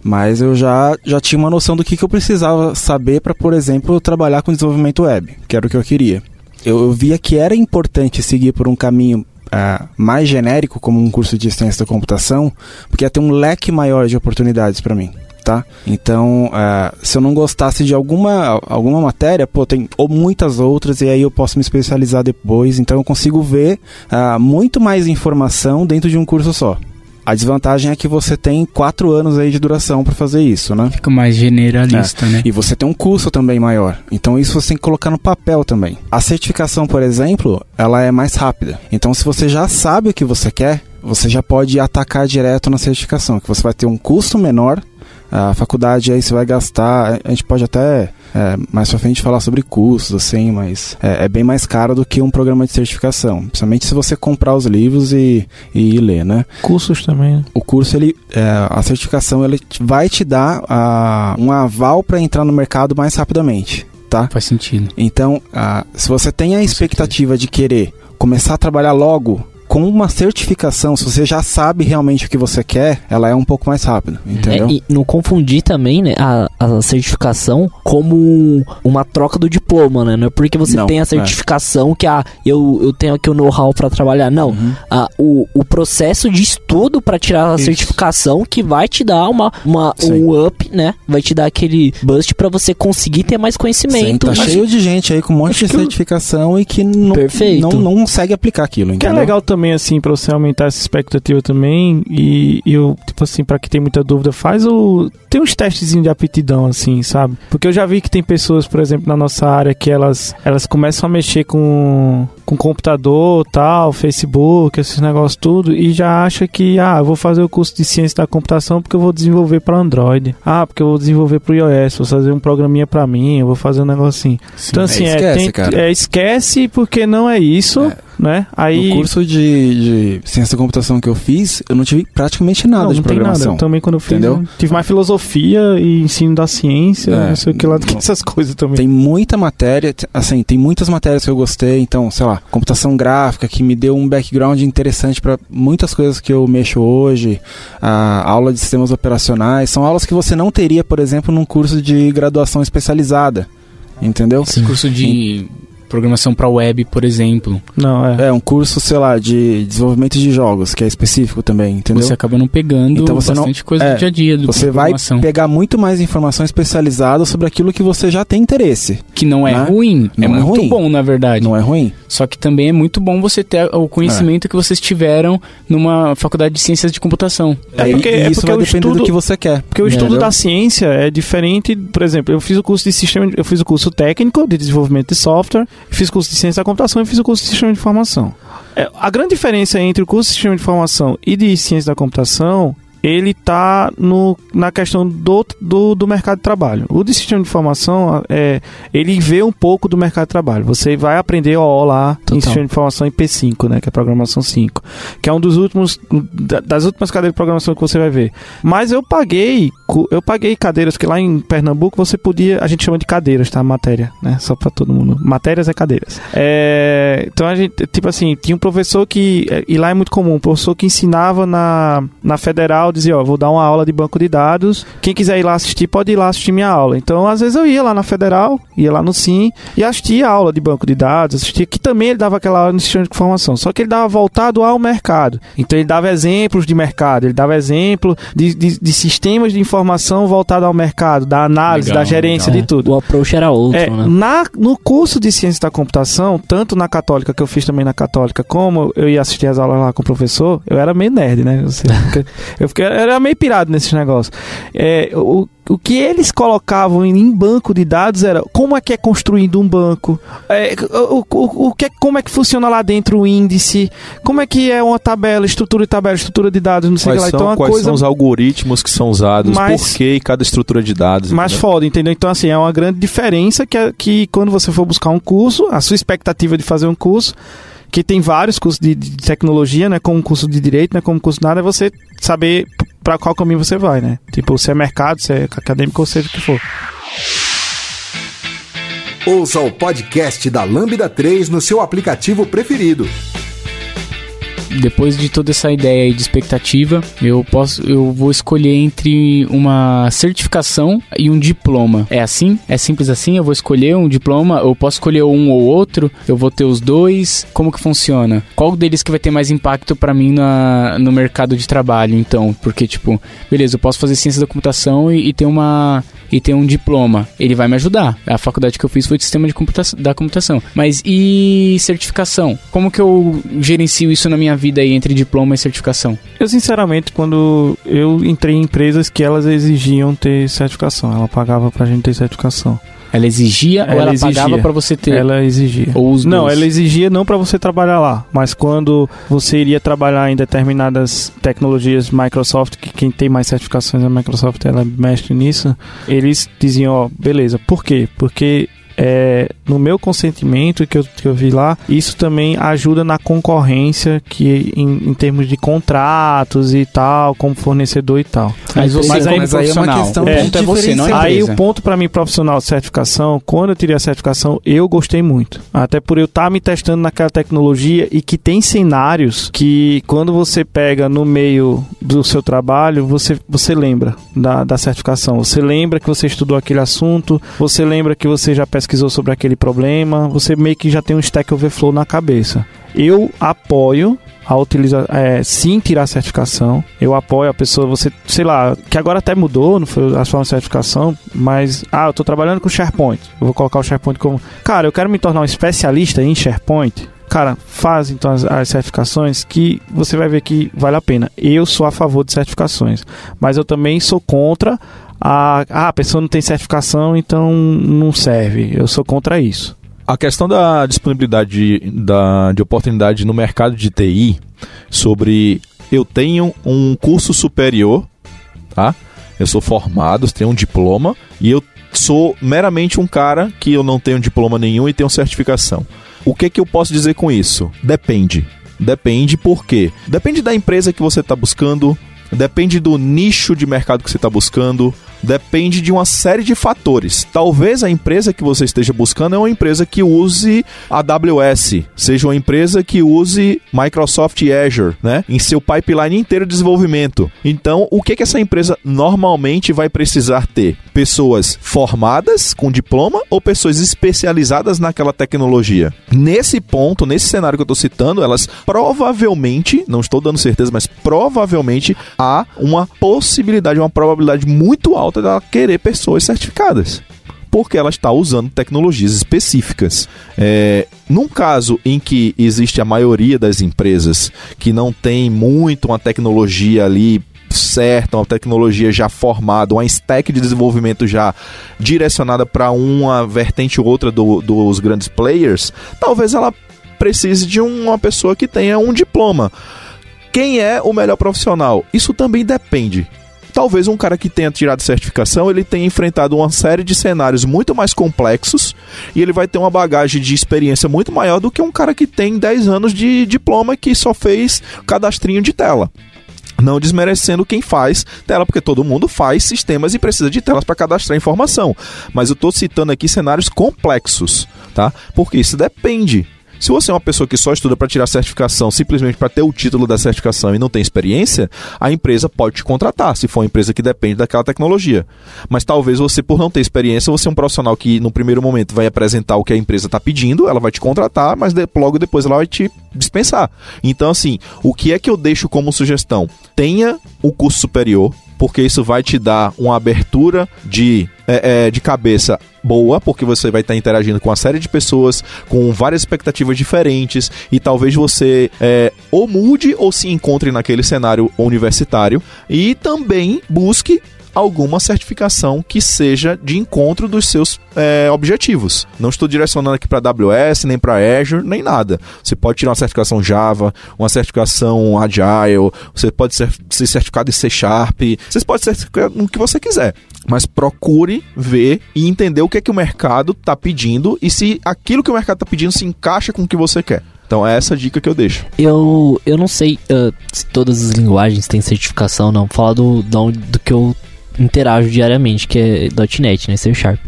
Speaker 3: Mas eu já, já tinha uma noção do que, que eu precisava saber para, por exemplo, trabalhar com desenvolvimento web, que era o que eu queria. Eu, eu via que era importante seguir por um caminho Uh, mais genérico, como um curso de ciência da computação, porque ia ter um leque maior de oportunidades para mim tá? Então, uh, se eu não gostasse de alguma, alguma matéria, pô, tem ou muitas outras e aí eu posso me especializar depois. Então, eu consigo ver uh, muito mais informação dentro de um curso só. A desvantagem é que você tem quatro anos aí de duração para fazer isso, né?
Speaker 4: Fica mais generalista, é. né?
Speaker 3: E você tem um custo também maior. Então isso você tem que colocar no papel também. A certificação, por exemplo, ela é mais rápida. Então se você já sabe o que você quer, você já pode atacar direto na certificação, que você vai ter um custo menor a faculdade aí você vai gastar, a gente pode até é, mais pra frente falar sobre custos, assim, mas é, é, bem mais caro do que um programa de certificação. Principalmente se você comprar os livros e, e ler, né?
Speaker 4: Cursos também. Né?
Speaker 3: O curso, ele, é, a certificação, ele vai te dar a, um aval para entrar no mercado mais rapidamente tá?
Speaker 4: Faz sentido.
Speaker 3: Então, ah, se você tem a expectativa de querer começar a trabalhar logo com uma certificação, se você já sabe realmente o que você quer, ela é um pouco mais rápida, entendeu?
Speaker 6: É, e não confundir também, né, a, a certificação como uma troca do diploma, né? Não é porque você
Speaker 3: Não,
Speaker 6: tem a
Speaker 3: é.
Speaker 6: certificação que ah, eu, eu tenho aqui o know-how pra trabalhar. Não.
Speaker 3: Uhum.
Speaker 6: Ah, o, o processo de estudo pra tirar a
Speaker 3: Isso.
Speaker 6: certificação que vai te dar uma, uma,
Speaker 3: Sim.
Speaker 6: um up, né? Vai te dar aquele boost pra você conseguir ter mais
Speaker 3: Sim,
Speaker 6: conhecimento.
Speaker 3: tá
Speaker 6: Mas-
Speaker 3: cheio de gente aí com um monte de
Speaker 5: Acho que-
Speaker 3: certificação e que não,
Speaker 6: Perfeito.
Speaker 3: não, não consegue aplicar aquilo,
Speaker 5: Que é
Speaker 3: entendeu?
Speaker 5: legal também, assim, pra você aumentar essa expectativa também. E, eu, tipo assim, pra quem tem muita dúvida, faz o. Tem uns testezinhos de aptidão, assim, sabe? Porque eu já vi que tem pessoas, por exemplo, na nossa área, que elas, elas começam a mexer com, com computador, tal, Facebook, esses negócios tudo, e já acha que, ah, eu vou fazer o curso de ciência da computação porque eu vou desenvolver para Android. Ah, porque eu vou desenvolver pro iOS, vou fazer um programinha pra mim, eu vou fazer um negócio assim. Então, assim, é,
Speaker 3: esquece,
Speaker 5: tem-
Speaker 3: cara.
Speaker 5: é, esquece porque não é isso,
Speaker 3: É.
Speaker 5: né? Aí.
Speaker 3: No curso de, de ciência da computação que eu fiz, eu não tive praticamente nada
Speaker 5: não,
Speaker 3: de
Speaker 5: não tem
Speaker 3: programação.
Speaker 5: nada. Eu também quando eu fiz,
Speaker 3: Entendeu?
Speaker 5: eu tive mais filosofia e ensino da ciência,
Speaker 3: É.
Speaker 5: não sei o que lá, do que essas coisas também.
Speaker 3: Tem muita matéria, assim, tem muitas matérias que eu gostei, então, sei lá, computação gráfica que me deu um background interessante para muitas coisas que eu mexo hoje, a aula de sistemas operacionais, são aulas que você não teria, por exemplo, num curso de graduação especializada. Entendeu?
Speaker 4: Esse curso de programação para web, por exemplo,
Speaker 5: Não, é.
Speaker 3: É, um curso, sei lá, de desenvolvimento de jogos, que é específico também, entendeu?
Speaker 4: você acaba não pegando
Speaker 3: Então você não-
Speaker 4: bastante coisa
Speaker 3: é,
Speaker 4: do dia a dia do
Speaker 3: Você vai pegar muito mais informação especializada sobre aquilo que você já tem interesse.
Speaker 4: que não é
Speaker 3: né?
Speaker 4: ruim, é
Speaker 3: Não é
Speaker 4: muito
Speaker 3: ruim.
Speaker 4: bom na verdade.
Speaker 3: Não é ruim?
Speaker 4: Só que também é muito bom você ter o conhecimento que vocês tiveram numa faculdade de ciências de computação.
Speaker 5: É
Speaker 3: Aí-
Speaker 5: porque-
Speaker 3: e
Speaker 5: é
Speaker 3: isso
Speaker 5: porque
Speaker 3: vai
Speaker 5: o
Speaker 3: depender
Speaker 5: estudo-
Speaker 3: do que você quer.
Speaker 5: Porque o estudo da ciência é diferente, por exemplo, eu fiz o curso de sistema, eu fiz o curso técnico de desenvolvimento de software, fiz curso de ciência da computação e fiz o curso de sistema de informação. É, a grande diferença entre o curso de sistema de informação e de ciência da computação ele tá no, na questão do, do, do mercado de trabalho. O de sistema de informação, é, ele vê um pouco do mercado de trabalho. Você vai aprender OO lá em
Speaker 6: Total.
Speaker 5: sistema de informação em P5, né, que é programação 5, que é um dos últimos da- das últimas cadeiras de programação que você vai ver. Mas eu paguei, eu paguei cadeiras que lá em Pernambuco você podia, a gente chama de cadeiras, tá, matéria, né, só para todo mundo. Matérias é cadeiras. É, então a gente, tipo assim, tinha um professor que e lá é muito comum, um professor que ensinava na na federal dizia, ó, vou dar uma aula de banco de dados. Quem quiser ir lá assistir, pode ir lá assistir minha aula. Então, às vezes eu ia lá na federal, ia lá no SIM e assistia a aula de banco de dados, assistia que também ele dava aquela aula no sistema de informação, só que ele dava voltado ao mercado. Então ele dava exemplos de mercado, ele dava exemplo de, de, de sistemas de informação voltado ao mercado, da análise,
Speaker 4: Legal,
Speaker 5: da gerência,
Speaker 4: legal.
Speaker 5: de tudo.
Speaker 6: O approach era outro,
Speaker 5: É,
Speaker 6: né?
Speaker 5: na, no curso de ciência da computação, tanto na católica, que eu fiz também na católica, como eu ia assistir as aulas lá com o professor, eu era meio nerd, né? *laughs* Fica- eu, fiquei, eu era meio pirado nesses negócios. É, o, o que eles colocavam em, banco de dados era como é que é construído um banco, é, o, o, o que, é- como é que funciona lá dentro o índice, como é que é uma tabela, estrutura de tabela, estrutura de dados, não sei
Speaker 2: Quais,
Speaker 5: que lá.
Speaker 2: são,
Speaker 5: Então, uma
Speaker 2: quais
Speaker 5: coisa
Speaker 2: são os algoritmos que são usados,
Speaker 5: Mais-
Speaker 2: por que cada estrutura de dados.
Speaker 5: mais
Speaker 2: entendeu?
Speaker 5: foda, entendeu? Então, assim, é uma grande diferença que, é, que quando você for buscar um curso, a sua expectativa de fazer um curso, que tem vários cursos de, de tecnologia, né? Como curso de direito, né? Como curso de nada, é você saber para qual caminho você vai, né? Tipo, se é mercado, se é acadêmico, ou seja o que for.
Speaker 1: Ouça o podcast da Lambda 3 no seu aplicativo preferido.
Speaker 4: Depois de toda essa ideia de expectativa, eu posso, eu vou escolher entre uma certificação e um diploma. É assim? É simples assim? Eu vou escolher um diploma, eu posso escolher um ou outro, eu vou ter os dois. Como que funciona? Qual deles que vai ter mais impacto pra mim na, no mercado de trabalho, então? Porque tipo, beleza, eu posso fazer ciência da computação e, e ter uma e ter um diploma. Ele vai me ajudar. A faculdade que eu fiz foi de sistema de computação, da computação. Mas e certificação? Como que eu gerencio isso na minha vida aí entre diploma e certificação?
Speaker 5: Eu, sinceramente, quando eu entrei em empresas que elas exigiam ter certificação, ela pagava pra gente ter certificação.
Speaker 4: Ela exigia ou
Speaker 5: Ela
Speaker 4: ela
Speaker 5: exigia.
Speaker 4: pagava pra você ter?
Speaker 5: Ela exigia.
Speaker 4: Ou os
Speaker 5: Não,
Speaker 4: dois?
Speaker 5: ela exigia não para você trabalhar lá, mas quando você iria trabalhar em determinadas tecnologias Microsoft, que quem tem mais certificações é a Microsoft, ela é mestre nisso, eles diziam, ó, beleza, por quê? Porque é, no meu consentimento que eu, que eu vi lá, isso também ajuda na concorrência que em, em termos de contratos e tal, como fornecedor e tal.
Speaker 4: Mas, você, mas, aí, mas aí é uma questão
Speaker 5: é, de é você, não é Aí o ponto para mim profissional de certificação, quando eu tirei a certificação, eu gostei muito. Até por eu estar tá me testando naquela tecnologia e que tem cenários que quando você pega no meio do seu trabalho, você, você lembra da, da certificação. Você lembra que você estudou aquele assunto, você lembra que você já pesquisou sobre aquele problema, você meio que já tem um Stack Overflow na cabeça. Eu apoio a utilizar, é, sim tirar a certificação. Eu apoio a pessoa, você, sei lá, que agora até mudou, não foi a sua certificação, mas ah, eu tô trabalhando com SharePoint. Eu vou colocar o SharePoint como, cara, eu quero me tornar um especialista em SharePoint. Cara, faz então as, as certificações que você vai ver que vale a pena. Eu sou a favor de certificações, mas eu também sou contra a, ah, a pessoa não tem certificação, então não serve. Eu sou contra isso.
Speaker 2: A questão da disponibilidade de, da, de oportunidade no mercado de TI sobre eu tenho um curso superior, tá? Eu sou formado, tenho um diploma e eu sou meramente um cara que eu não tenho diploma nenhum e tenho certificação. O que que eu posso dizer com isso? Depende. Depende por quê? Depende da empresa que você está buscando, depende do nicho de mercado que você está buscando, depende de uma série de fatores. Talvez a empresa que você esteja buscando é uma empresa que use AWS, seja uma empresa que use Microsoft Azure, né, em seu pipeline inteiro de desenvolvimento. Então, o que que essa empresa normalmente vai precisar ter? Pessoas formadas com diploma ou pessoas especializadas naquela tecnologia? Nesse ponto, nesse cenário que eu estou citando, elas provavelmente, não estou dando certeza, mas provavelmente há uma possibilidade, uma probabilidade muito alta falta dela querer pessoas certificadas porque ela está usando tecnologias específicas. É, num caso em que existe a maioria das empresas que não tem muito uma tecnologia ali certa, uma tecnologia já formada, uma stack de desenvolvimento já direcionada para uma vertente ou outra do, dos grandes players, talvez ela precise de uma pessoa que tenha um diploma. Quem é o melhor profissional? Isso também depende talvez um cara que tenha tirado certificação, ele tenha enfrentado uma série de cenários muito mais complexos e ele vai ter uma bagagem de experiência muito maior do que um cara que tem 10 anos de diploma que só fez cadastrinho de tela. Não desmerecendo quem faz tela, porque todo mundo faz sistemas e precisa de telas para cadastrar informação. Mas eu estou citando aqui cenários complexos, tá? Porque isso depende se você é uma pessoa que só estuda para tirar certificação, simplesmente para ter o título da certificação e não tem experiência, a empresa pode te contratar, se for uma empresa que depende daquela tecnologia. Mas talvez você, por não ter experiência, você é um profissional que no primeiro momento vai apresentar o que a empresa está pedindo, ela vai te contratar, mas logo depois ela vai te dispensar. Então, assim, o que é que eu deixo como sugestão? Tenha o curso superior, porque isso vai te dar uma abertura de, é, é, de cabeça boa, porque você vai estar interagindo com uma série de pessoas com várias expectativas diferentes e talvez você é, ou mude ou se encontre naquele cenário universitário e também busque alguma certificação que seja de encontro dos seus é, objetivos. Não estou direcionando aqui para AWS, nem para Azure, nem nada. Você pode tirar uma certificação Java, uma certificação Agile, você pode ser, ser certificado em C Sharp, você pode certificar no que você quiser. Mas procure ver e entender o que é que o mercado está pedindo e se aquilo que o mercado está pedindo se encaixa com o que você quer. Então é essa dica que eu deixo.
Speaker 6: Eu, eu não sei uh, se todas as linguagens têm certificação não. Falar do, do, do que eu interajo diariamente, que é .NET, né, C Sharp.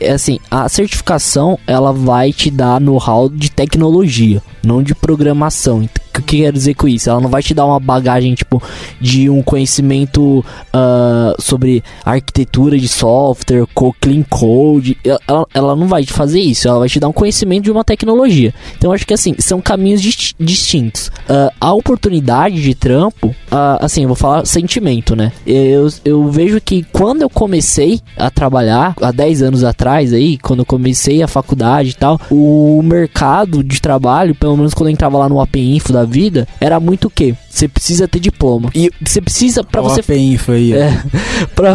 Speaker 6: É assim, a certificação ela vai te dar know-how de tecnologia, não de programação. O que quer dizer com isso? Ela não vai te dar uma bagagem tipo de um conhecimento uh, sobre arquitetura de software, clean code. Ela, ela não vai te fazer isso. Ela vai te dar um conhecimento de uma tecnologia. Então acho que assim são caminhos distintos. Uh, a oportunidade de trampo, uh, assim, eu vou falar sentimento, né? Eu, eu vejo que quando eu comecei a trabalhar há 10 anos atrás aí, quando eu comecei a faculdade e tal, o mercado de trabalho, pelo menos quando eu entrava lá no AP Info da vida, era muito o quê? Você precisa ter diploma. E você precisa para você
Speaker 3: AP Info aí.
Speaker 6: É, *laughs* pra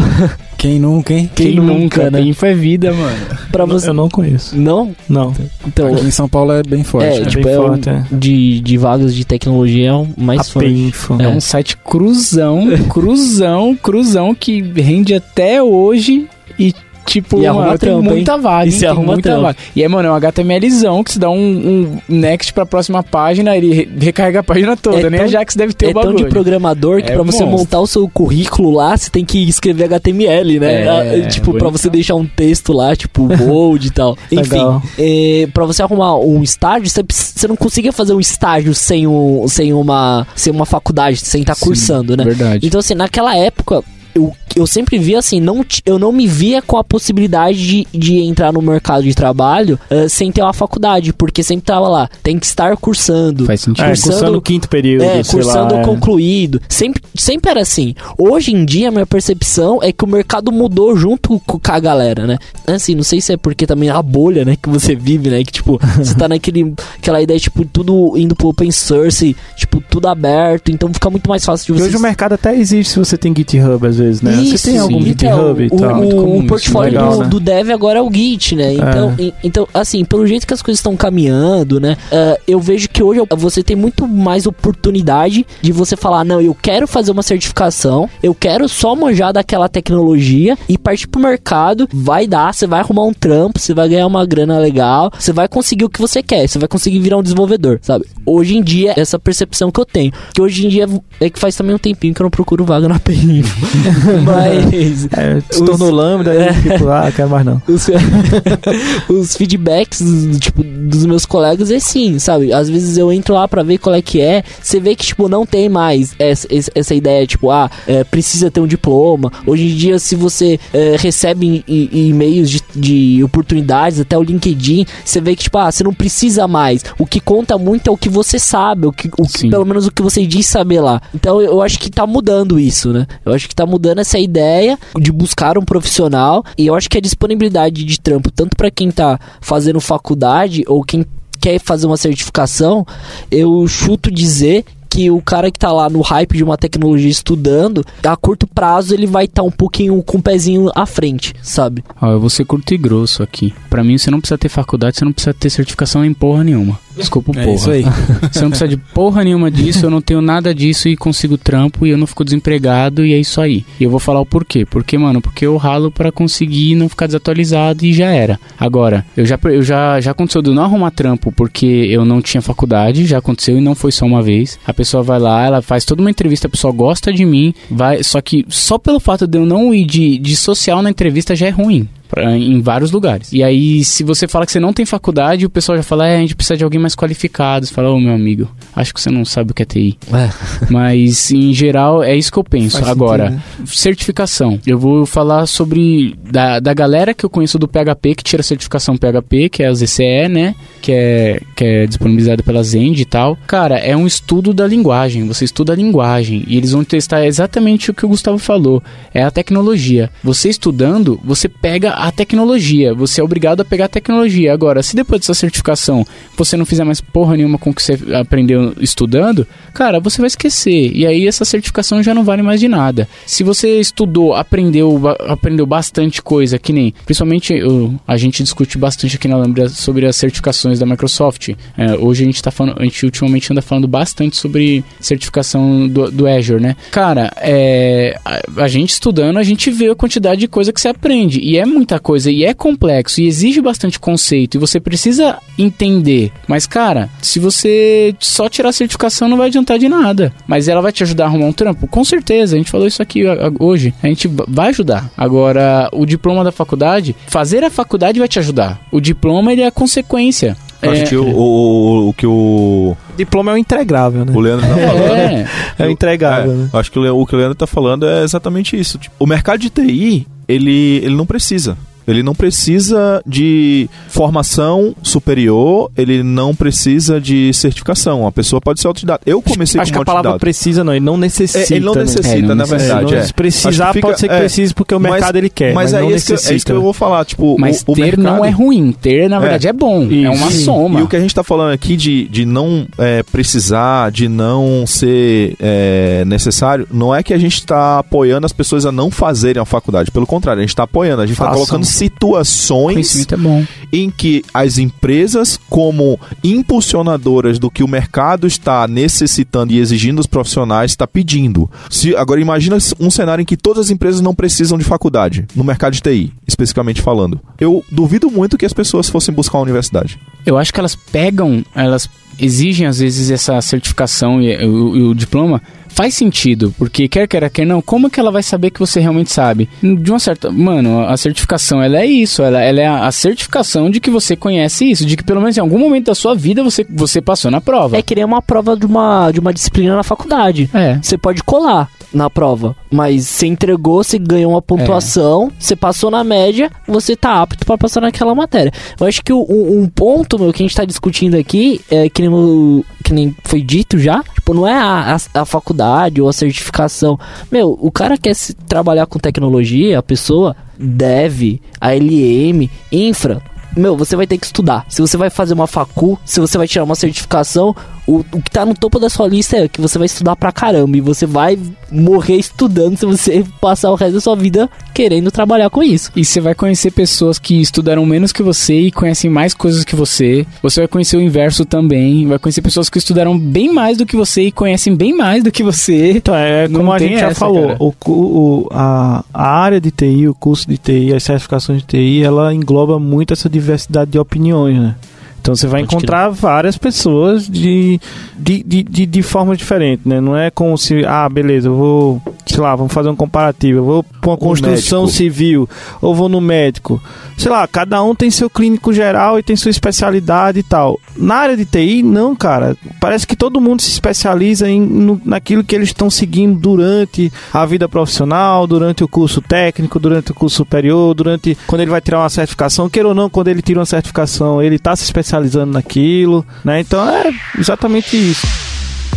Speaker 3: quem nunca, hein?
Speaker 6: Quem, Quem nunca, nunca, né?
Speaker 4: Info é vida, mano.
Speaker 5: Pra você... Eu não conheço.
Speaker 6: Não?
Speaker 5: Não.
Speaker 3: Então, Aqui em São Paulo é bem forte.
Speaker 6: É,
Speaker 3: é
Speaker 6: tipo,
Speaker 3: bem
Speaker 6: é forte, um, é. De, de vagas de tecnologia é o mais
Speaker 5: AP forte. Info.
Speaker 4: É. é um site cruzão, cruzão, cruzão que rende até hoje e tipo,
Speaker 6: E
Speaker 4: mano,
Speaker 6: arruma
Speaker 4: tem muita
Speaker 6: hein?
Speaker 4: vaga.
Speaker 6: E se arruma
Speaker 4: muita vaga. E aí, mano, é um HTMLzão que se dá um, um next pra próxima página, ele re- recarrega a página toda.
Speaker 6: É
Speaker 4: Nem
Speaker 6: tão-
Speaker 4: a Jax deve ter
Speaker 6: é
Speaker 4: o
Speaker 6: tão
Speaker 4: bagulho.
Speaker 6: de programador que
Speaker 4: É
Speaker 6: pra você montar o seu currículo lá, você tem que escrever HTML, né?
Speaker 4: É,
Speaker 6: Ah, tipo, pra
Speaker 4: bonitão.
Speaker 6: você deixar um texto lá, tipo, Word e tal. *laughs* Enfim,
Speaker 5: Legal.
Speaker 6: é, pra você arrumar um estágio, você, você não conseguia fazer um estágio sem, um, sem, uma, sem uma faculdade, sem estar
Speaker 4: Sim,
Speaker 6: cursando, né?
Speaker 4: Verdade.
Speaker 6: Então, assim, naquela época, eu, eu sempre via assim, não, eu não me via com a possibilidade de, de entrar no mercado de trabalho eh, sem ter uma faculdade, porque sempre tava lá, tem que estar cursando.
Speaker 4: Faz sentido.
Speaker 5: É,
Speaker 6: Cursando-
Speaker 5: cursando o quinto período,
Speaker 6: É, cursando
Speaker 5: lá. é.
Speaker 6: concluído. Sempre, sempre era assim. Hoje em dia, a minha percepção é que o mercado mudou junto com a galera, né? Assim, não sei se é porque também a bolha, né, que você vive, né? Que, tipo, *laughs* você tá naquele... Aquela ideia, tipo, tudo indo pro open source, tipo, tudo aberto. Então fica muito mais fácil de você...
Speaker 5: hoje o mercado até existe se você tem GitHub, às vezes, né?
Speaker 6: Isso,
Speaker 5: você tem algum
Speaker 4: sim.
Speaker 5: GitHub
Speaker 6: então,
Speaker 5: e tal.
Speaker 6: O,
Speaker 4: Muito comum
Speaker 6: o
Speaker 4: isso,
Speaker 6: portfólio
Speaker 5: legal,
Speaker 6: do,
Speaker 5: né?
Speaker 6: do dev agora é o Git, né? Então, e- então assim, pelo jeito que as coisas estão caminhando, né? ah, eu vejo que hoje você tem muito mais oportunidade de você falar, não, eu quero fazer uma certificação, eu quero só manjar daquela tecnologia e partir pro mercado, vai dar, você vai arrumar um trampo, você vai ganhar uma grana legal, você vai conseguir o que você quer, você vai conseguir virar um desenvolvedor, sabe? Hoje em dia, essa percepção que eu tenho, que hoje em dia é que faz também um tempinho que eu não procuro vaga na PI. *laughs* *laughs* Mas
Speaker 5: É, se
Speaker 6: Os-
Speaker 5: tornou lambda
Speaker 6: É.
Speaker 5: tipo, ah, quero mais não.
Speaker 6: os, *laughs* os feedbacks tipo dos meus colegas é sim, sabe? Às vezes eu entro lá pra ver qual é que é, você vê que tipo não tem mais essa, essa- ideia tipo ah é, precisa ter um diploma. Hoje em dia se você é, recebe e-mails de, de oportunidades até o LinkedIn, você vê que tipo ah você não precisa mais. O que conta muito é o que você sabe, o que, o que pelo menos o que você diz saber lá. Então eu acho que tá mudando isso, né? Eu acho que tá mudando essa ideia de buscar um profissional e eu acho que a disponibilidade de trampo, tanto para quem tá fazendo faculdade ou quem quer fazer uma certificação, eu chuto dizer que o cara que tá lá no hype de uma tecnologia estudando, a curto prazo ele vai estar um pouquinho com o pezinho à frente, sabe?
Speaker 4: Ó, eu vou ser curto e grosso aqui. Pra mim, você não precisa ter faculdade, você não precisa ter certificação em porra nenhuma. Desculpa o
Speaker 3: É
Speaker 4: porra.
Speaker 3: isso aí. *laughs*
Speaker 4: Você não precisa de porra nenhuma disso, eu não tenho nada disso e consigo trampo e eu não fico desempregado e é isso aí. E eu vou falar o porquê. Porque, mano, porque eu ralo pra conseguir não ficar desatualizado e já era. Agora, eu já, eu já, já aconteceu de eu não arrumar trampo porque eu não tinha faculdade, já aconteceu e não foi só uma vez. A pessoa vai lá, ela faz toda uma entrevista, a pessoa gosta de mim, vai, só que só pelo fato de eu não ir de, de social na entrevista já é ruim. Pra- em vários lugares. E aí, se você fala que você não tem faculdade, o pessoal já fala, é, a gente precisa de alguém mais qualificado. Você fala, ô meu amigo, acho que você não sabe o que é TI. *laughs* Mas, em geral, é isso que eu penso.
Speaker 3: Faz
Speaker 4: Agora,
Speaker 3: sentido, né?
Speaker 4: certificação. Eu vou falar sobre da, da galera que eu conheço do PHP, que tira a certificação PHP, que é a ZCE, né? Que é, que é disponibilizada pela Zend e tal. Cara, é um estudo da linguagem. Você estuda a linguagem. E eles vão testar exatamente o que o Gustavo falou. É a tecnologia. Você estudando, você pega a tecnologia. Você é obrigado a pegar a tecnologia. Agora, se depois dessa certificação você não fizer mais porra nenhuma com o que você aprendeu estudando, cara, você vai esquecer. E aí essa certificação já não vale mais de nada. Se você estudou, aprendeu, aprendeu bastante coisa, que nem, principalmente eu- a gente discute bastante aqui na Lambda sobre as certificações da Microsoft. É, hoje a gente tá falando, a gente ultimamente anda falando bastante sobre certificação do, do Azure, né? Cara, é, a, a gente estudando, a gente vê a quantidade de coisa que você aprende. E é muita coisa, e é complexo, e exige bastante conceito, e você precisa entender. Mas, cara, se você só tirar a certificação, não vai adiantar de nada. Mas ela vai te ajudar a arrumar um trampo? Com certeza, a gente falou isso aqui hoje. A gente va- vai ajudar. Agora, o diploma da faculdade, fazer a faculdade vai te ajudar. O diploma, ele é a consequência. É-
Speaker 2: que o, o, o que o,
Speaker 5: Diploma é o entregável, né?
Speaker 2: o Leandro tá falando.
Speaker 4: É,
Speaker 5: É o entregável,
Speaker 2: É,
Speaker 5: né?
Speaker 2: Acho que o o que o Leandro tá falando é exatamente isso. Tipo, o mercado de TI, ele, ele não precisa. Ele não precisa de formação superior, ele não precisa de certificação. A pessoa pode ser autodidata. Eu comecei
Speaker 5: Acho que
Speaker 2: com
Speaker 5: a palavra precisa, não, ele não necessita.
Speaker 2: É, ele não
Speaker 5: né?
Speaker 2: necessita,
Speaker 4: É, não
Speaker 2: na
Speaker 4: necessita.
Speaker 2: verdade.
Speaker 5: É,
Speaker 2: é.
Speaker 5: precisar,
Speaker 2: Acho que fica-
Speaker 5: pode ser que
Speaker 2: é,
Speaker 5: precise porque o
Speaker 2: mas-
Speaker 5: mercado ele quer.
Speaker 2: Mas,
Speaker 5: Mas, não
Speaker 2: é isso, que, é isso que eu vou falar. Tipo,
Speaker 4: mas
Speaker 2: o, o
Speaker 4: ter
Speaker 2: mercado...
Speaker 4: não é ruim. Ter, na
Speaker 2: É.
Speaker 4: verdade, é, bom. É
Speaker 5: Isso.
Speaker 4: uma
Speaker 5: Sim.
Speaker 4: soma.
Speaker 2: E o que a gente tá falando aqui de, de não é, precisar, de não ser é, necessário, não é que a gente tá apoiando as pessoas a não fazerem a faculdade. Pelo contrário, a gente tá apoiando, a gente tá
Speaker 5: Façam.
Speaker 2: colocando situações
Speaker 4: é
Speaker 2: em que as empresas, como impulsionadoras do que o mercado está necessitando e exigindo os profissionais, está pedindo. Se, agora imagina um cenário em que todas as empresas não precisam de faculdade, no mercado de TI, especificamente falando. Eu duvido muito que as pessoas fossem buscar uma universidade.
Speaker 4: Eu acho que elas pegam, elas exigem às vezes essa certificação e, e, e o diploma faz sentido, porque quer queira, quer não, como é que ela vai saber que você realmente sabe? De uma certa. Mano, a certificação, ela é isso, ela, ela é a certificação de que você conhece isso, de que pelo menos em algum momento da sua vida você, você passou na prova.
Speaker 6: É que nem uma prova de uma, de uma disciplina na faculdade.
Speaker 4: É.
Speaker 6: Você pode colar na prova, mas você entregou, você ganhou uma pontuação, é. você passou na média, você tá apto para passar naquela matéria. Eu acho que um, um, ponto, meu, que a gente tá discutindo aqui, é que nem, que nem foi dito já, tipo, não é a, a, a faculdade faculdade ou a certificação. Meu, o cara quer se trabalhar com tecnologia, a pessoa deve, a LM, infra, meu, você vai ter que estudar. Se você vai fazer uma facu, se você vai tirar uma certificação, o, o que tá no topo da sua lista é que você vai estudar pra caramba. E você vai morrer estudando se você passar o resto da sua vida querendo trabalhar com isso.
Speaker 4: E você vai conhecer pessoas que estudaram menos que você e conhecem mais coisas que você. Você vai conhecer o inverso também. Vai conhecer pessoas que estudaram bem mais do que você e conhecem bem mais do que você.
Speaker 5: Então, é como Não a gente essa, já falou. O, o, a, a área de TI, o curso de TI, as certificações de TI, ela engloba muito essa diversidade de opiniões, né? Então você vai Pode encontrar várias pessoas de, de, de, de, de forma diferente, né? Não é como se, ah, beleza, eu vou, sei lá, vamos fazer um comparativo, eu vou para uma construção civil, ou vou no médico. Sei lá, cada um tem seu clínico geral e tem sua especialidade e tal. Na área de TI, não, cara. Parece que todo mundo se especializa em, no, naquilo que eles estão seguindo durante a vida profissional, durante o curso técnico, durante o curso superior, durante quando ele vai tirar uma certificação, queira ou não, quando ele tira uma certificação, ele está se especializando especializando naquilo, né? Então é exatamente isso.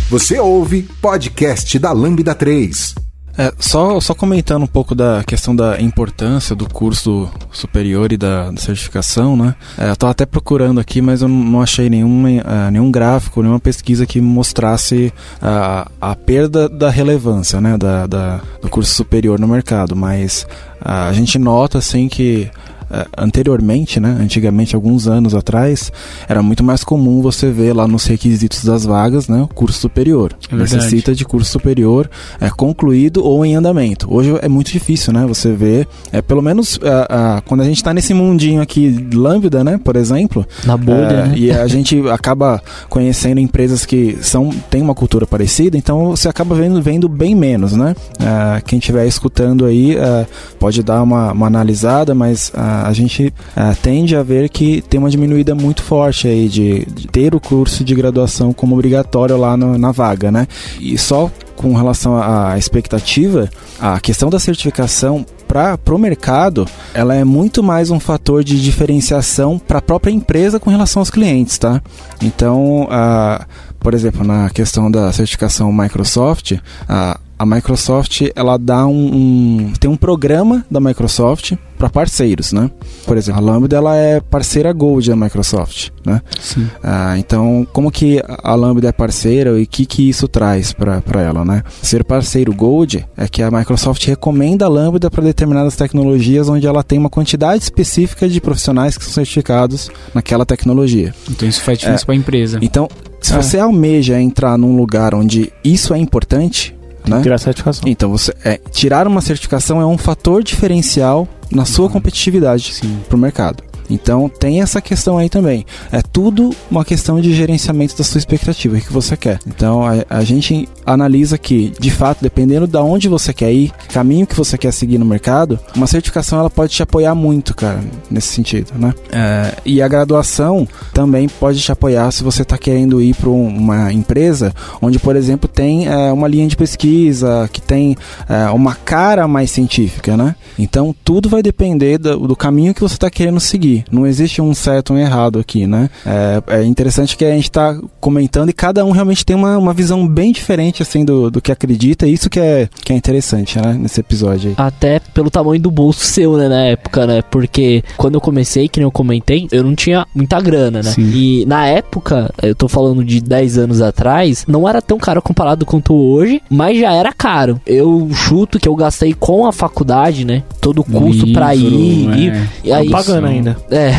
Speaker 1: Você ouve podcast da Lambda 3.
Speaker 3: É, só, só comentando um pouco da questão da importância do curso superior e da, da certificação, né? É, eu estava até procurando aqui, mas eu não achei nenhum, uh, nenhum gráfico, nenhuma pesquisa que mostrasse uh, a perda da relevância, né? Da, da, do curso superior no mercado, mas a gente nota, assim, que anteriormente, né, antigamente, alguns anos atrás, era muito mais comum você ver lá nos requisitos das vagas, né, curso superior. É Necessita de curso superior é, concluído ou em andamento. Hoje é muito difícil, né, você ver, é, pelo menos a, a, quando a gente está nesse mundinho aqui, Lambda, né, por exemplo.
Speaker 6: Na bolha, é,
Speaker 3: né? E a *laughs* gente acaba conhecendo empresas que são, têm uma cultura parecida, então você acaba vendo, vendo bem menos, né. É, quem estiver escutando aí é, pode dar uma, uma analisada, mas a gente uh, tende a ver que tem uma diminuída muito forte aí de, de ter o curso de graduação como obrigatório lá no, na vaga, né? E só com relação à expectativa, a questão da certificação para o mercado, ela é muito mais um fator de diferenciação para a própria empresa com relação aos clientes, tá? Então, uh, por exemplo, na questão da certificação Microsoft, uh, a Microsoft ela dá um, um, tem um programa da Microsoft para parceiros, né? Por exemplo, a Lambda ela é parceira Gold da Microsoft, né?
Speaker 4: Sim.
Speaker 3: Ah, então, como que a Lambda é parceira e o que que isso traz para ela, né? Ser parceiro Gold é que a Microsoft recomenda a Lambda para determinadas tecnologias onde ela tem uma quantidade específica de profissionais que são certificados naquela tecnologia.
Speaker 4: Então isso faz diferença é, para a empresa.
Speaker 3: Então, se é. você almeja entrar num lugar onde isso é importante, né?
Speaker 5: Tirar a certificação.
Speaker 3: Então, você, é, tirar uma certificação é um fator diferencial na sua uhum. competitividade para o mercado. Então tem essa questão aí também. É tudo uma questão de gerenciamento da sua expectativa, o que você quer. Então a, a gente analisa que, de fato, dependendo de onde você quer ir, caminho que você quer seguir no mercado, uma certificação ela pode te apoiar muito, cara, nesse sentido, né? É, e a graduação também pode te apoiar se você está querendo ir para uma empresa onde, por exemplo, tem é, uma linha de pesquisa, que tem é, uma cara mais científica, né? Então tudo vai depender do, do caminho que você está querendo seguir. Não existe um certo ou um errado aqui, né? É, é interessante que a gente está comentando e cada um realmente tem uma, uma visão bem diferente, assim, do, do que acredita. E isso que é, que é interessante, né? Nesse episódio aí.
Speaker 6: Até pelo tamanho do bolso seu, né? Na época, né? Porque quando eu comecei, que nem eu comentei, eu não tinha muita grana, né? Sim. E na época, eu tô falando de 10 anos atrás, não era tão caro comparado quanto hoje, mas já era caro. Eu chuto que eu gastei com a faculdade, né? Todo o custo para ir. É.
Speaker 5: E, e aí, tá pagando ainda.
Speaker 6: É.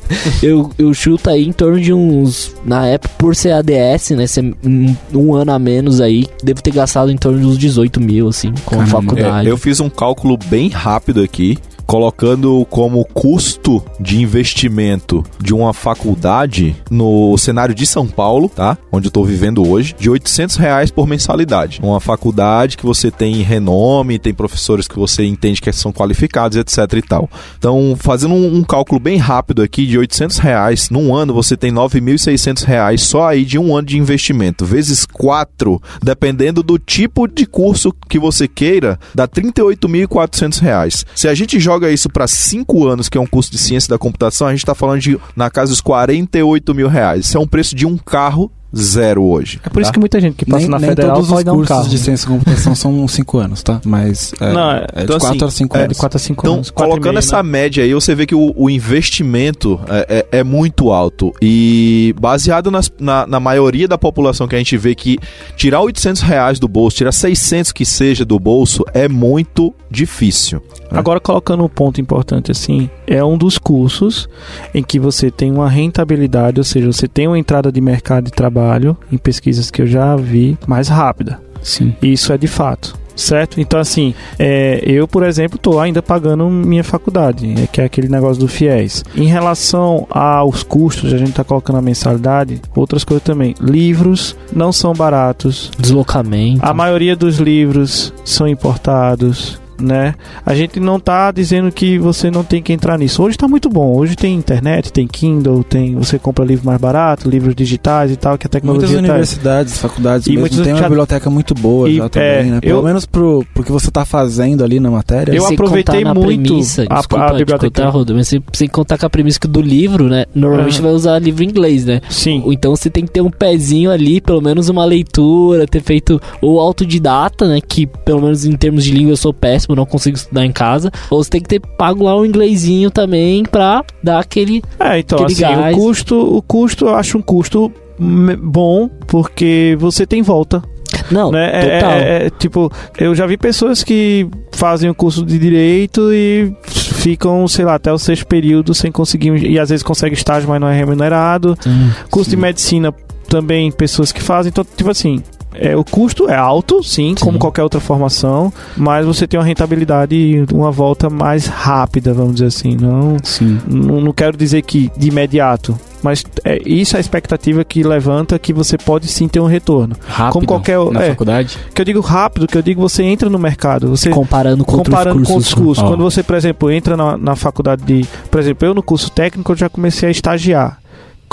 Speaker 6: *laughs* eu, eu chuto aí em torno de uns. Na época, por ser ADS, né? Ser um, um ano a menos aí, devo ter gastado em torno de uns 18 mil, assim, com Caramba. a faculdade.
Speaker 2: É, eu fiz um cálculo bem rápido aqui colocando como custo de investimento de uma faculdade no cenário de São Paulo, tá? Onde eu tô vivendo hoje, de 800 reais por mensalidade. Uma faculdade que você tem renome, tem professores que você entende que são qualificados, etc e tal. Então, fazendo um, um cálculo bem rápido aqui, de 800 reais, num ano você tem 9.600 reais só aí de um ano de investimento. Vezes 4, dependendo do tipo de curso que você queira, dá 38.400 reais. Se a gente joga joga isso para cinco anos, que é um curso de ciência da computação, a gente está falando de na casa dos 48 mil reais. Isso é um preço de um carro zero hoje.
Speaker 5: É por tá? isso que muita gente que passa
Speaker 3: nem,
Speaker 5: na
Speaker 3: nem
Speaker 5: federal
Speaker 3: todos os cursos um de ciência da computação são 5 anos, tá? Mas é, Não, é, então, de 4 assim, a 5 é, anos.
Speaker 5: De 4 a 5
Speaker 2: então,
Speaker 5: anos.
Speaker 2: colocando meio, essa né? média aí, você vê que o, o investimento é, é, é, muito alto. E baseado nas, na, na, maioria da população que a gente vê que tirar 800 reais do bolso, tirar 600 que seja do bolso, é muito difícil.
Speaker 5: Né? Agora, colocando um ponto importante assim, é um dos cursos em que você tem uma rentabilidade, ou seja, você tem uma entrada de mercado de trabalho, em pesquisas que eu já vi, mais rápida.
Speaker 3: Sim.
Speaker 5: Isso é de fato certo? Então, assim, é, eu, por exemplo, estou ainda pagando minha faculdade, é, que é aquele negócio do FIES. Em relação aos custos, a gente está colocando a mensalidade, outras coisas também. Livros não são baratos.
Speaker 6: Deslocamento.
Speaker 5: A maioria dos livros são importados né? A gente não tá dizendo que você não tem que entrar nisso. Hoje tá muito bom. Hoje tem internet, tem Kindle, tem você compra livro mais barato, livros digitais e tal, que a tecnologia
Speaker 3: Muitas tá universidades, faculdades e mesmo tem uma já... biblioteca muito boa e, já também, é, né? Pelo eu... menos pro, pro que você tá fazendo ali na matéria.
Speaker 5: Eu aproveitei muito
Speaker 6: premissa, a, desculpa, a biblioteca. Contar, mas você, você contar com a premissa do livro, né? Normalmente vai usar livro em inglês, né?
Speaker 5: Sim.
Speaker 6: Então você tem que ter um pezinho ali, pelo menos uma leitura, ter feito o autodidata, né? Que pelo menos em termos de língua eu sou péssimo péssimo, não consigo estudar em casa. Ou você tem que ter pago lá um inglesinho também pra dar aquele.
Speaker 5: É, então,
Speaker 6: aquele
Speaker 5: assim,
Speaker 6: gás.
Speaker 5: o custo, o custo eu acho um custo bom, porque você tem volta.
Speaker 6: Não,
Speaker 5: né? É, total. É, é, é, tipo, eu já vi pessoas que fazem o curso de direito e ficam, sei lá, até o sexto período sem conseguir. E às vezes consegue estágio, mas não é remunerado. Hum, curso sim. de medicina também, pessoas que fazem. Então, tipo assim, é, o custo é alto, sim, sim, como qualquer outra formação, mas você tem uma rentabilidade e uma volta mais rápida, vamos dizer assim. Não,
Speaker 3: sim.
Speaker 5: não, não quero dizer que de imediato, mas é, isso é a expectativa que levanta que você pode sim ter um retorno.
Speaker 3: Rápido como qualquer na é, faculdade?
Speaker 5: Que eu digo rápido, que eu digo você entra no mercado, você
Speaker 6: comparando com comparando outros cursos.
Speaker 5: Com outros cursos. Oh. Quando você, por exemplo, entra na, na faculdade de, por exemplo, eu no curso técnico eu já comecei a estagiar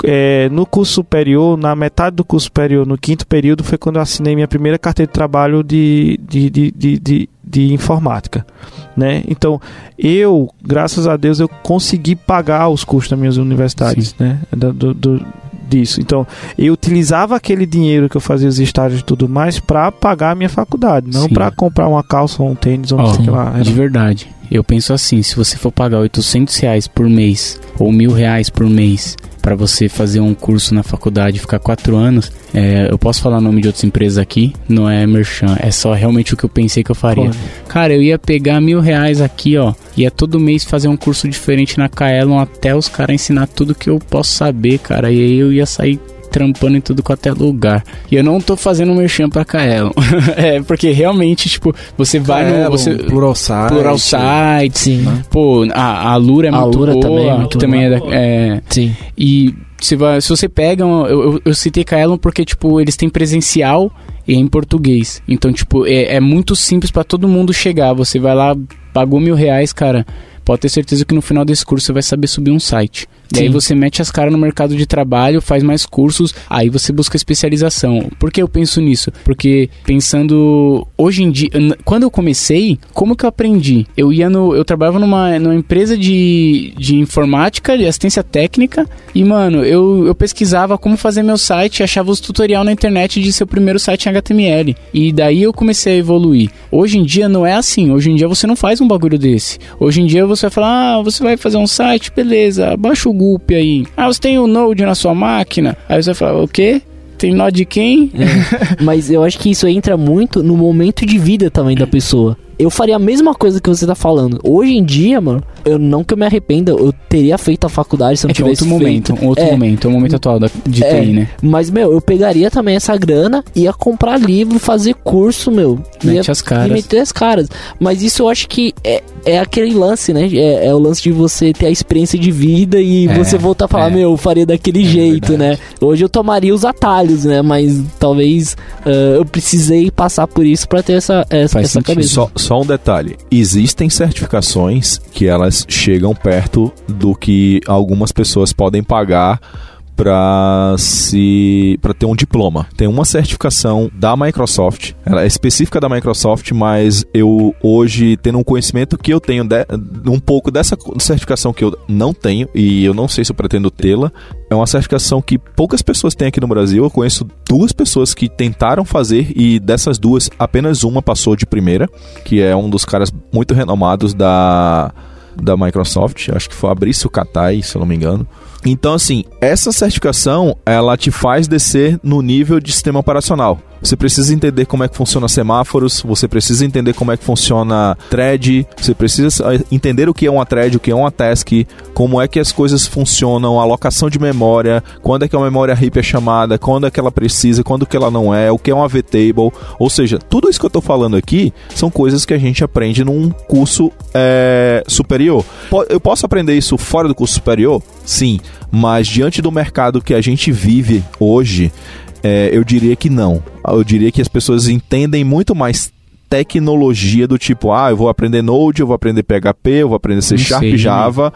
Speaker 5: é, no curso superior, na metade do curso superior, no quinto período, foi quando eu assinei minha primeira carteira de trabalho de, de, de, de, de, informática. Né? Então, eu, graças a Deus, eu consegui pagar os custos das minhas universidades, né? Do, do, disso. Então, eu utilizava aquele dinheiro que eu fazia os estágios e tudo mais para pagar a minha faculdade, não para comprar uma calça ou um tênis ou oh, sei lá.
Speaker 4: De verdade. Eu penso assim, se você for pagar 800 reais por mês ou mil reais por mês para você fazer um curso na faculdade e ficar quatro anos, é, eu posso falar o nome de outras empresas aqui, não é merchan, é só realmente o que eu pensei que eu faria. Cara, eu ia pegar mil reais aqui, ó, ia todo mês fazer um curso diferente na Kaelon até os caras ensinar tudo que eu posso saber, cara, e aí eu ia sair trampando em tudo quanto é lugar. E eu não tô fazendo merchan pra Kaelon. *laughs* é, porque realmente, tipo, você vai Kaelon, no. Você,
Speaker 3: plural site.
Speaker 4: Plural site. Sim. Né? Pô, a, a Lura é a muito Lura boa. Também é muito também boa. é, da, é
Speaker 6: Sim.
Speaker 4: E se, vai, se você pega. Eu, eu, eu citei Kaelon porque, tipo, eles têm presencial e é em português. Então, tipo, é, é muito simples para todo mundo chegar. Você vai lá, pagou mil reais, cara pode ter certeza que no final desse curso você vai saber subir um site. E aí você mete as caras no mercado de trabalho, faz mais cursos, aí você busca especialização. Por que eu penso nisso? Porque pensando hoje em dia, quando eu comecei, como que eu aprendi? Eu ia no, eu trabalhava numa, numa empresa de, de informática, de assistência técnica, e mano, eu, eu pesquisava como fazer meu site, achava os tutorial na internet de seu primeiro site em HTML. E daí eu comecei a evoluir. Hoje em dia não é assim. Hoje em dia você não faz um bagulho desse. Hoje em dia você vai falar, ah, você vai fazer um site, beleza, baixa o Gulp aí. Ah, você tem o Node na sua máquina? Aí você vai falar, o quê? Tem nó de quem?
Speaker 6: É, *laughs* mas eu acho que isso entra muito no momento de vida também da pessoa eu faria a mesma coisa que você tá falando. Hoje em dia, mano, eu não que eu me arrependa, eu teria feito a faculdade se eu
Speaker 4: é
Speaker 6: tivesse
Speaker 4: outro
Speaker 6: feito.
Speaker 4: momento, um outro
Speaker 6: é,
Speaker 4: momento, é o momento atual da, de é, TI, né?
Speaker 6: Mas, meu, eu pegaria também essa grana, ia comprar livro, fazer curso, meu.
Speaker 4: Mete as caras. E
Speaker 6: meter as caras. Mas isso eu acho que é, é aquele lance, né? É, é o lance de você ter a experiência de vida e é, você voltar a falar, é. meu, eu faria daquele é jeito, né? Hoje eu tomaria os atalhos, né? Mas talvez uh, eu precisei passar por isso para ter essa, essa, essa cabeça.
Speaker 2: Só, só um detalhe. Existem certificações que elas chegam perto do que algumas pessoas podem pagar para se para ter um diploma. Tem uma certificação da Microsoft, ela é específica da Microsoft, mas eu hoje tendo um conhecimento que eu tenho de, um pouco dessa certificação que eu não tenho e eu não sei se eu pretendo tê-la, é uma certificação que poucas pessoas têm aqui no Brasil. Eu conheço duas pessoas que tentaram fazer e dessas duas apenas uma passou de primeira, que é um dos caras muito renomados da da Microsoft, acho que foi Fabrício Catai, se eu não me engano. Então, assim, essa certificação ela te faz descer no nível de sistema operacional. Você precisa entender como é que funciona semáforos, você precisa entender como é que funciona thread, você precisa entender o que é uma thread, o que é uma task, como é que as coisas funcionam, alocação de memória, quando é que a memória RIP é chamada, quando é que ela precisa, quando que ela não é, o que é uma VTable, ou seja, tudo isso que eu estou falando aqui são coisas que a gente aprende num curso é, superior. Eu posso aprender isso fora do curso superior? Sim, mas diante do mercado que a gente vive hoje, é, eu diria que não. Eu diria que as pessoas entendem muito mais tecnologia do tipo, ah, eu vou aprender Node, eu vou aprender PHP, eu vou aprender C Sharp, Java,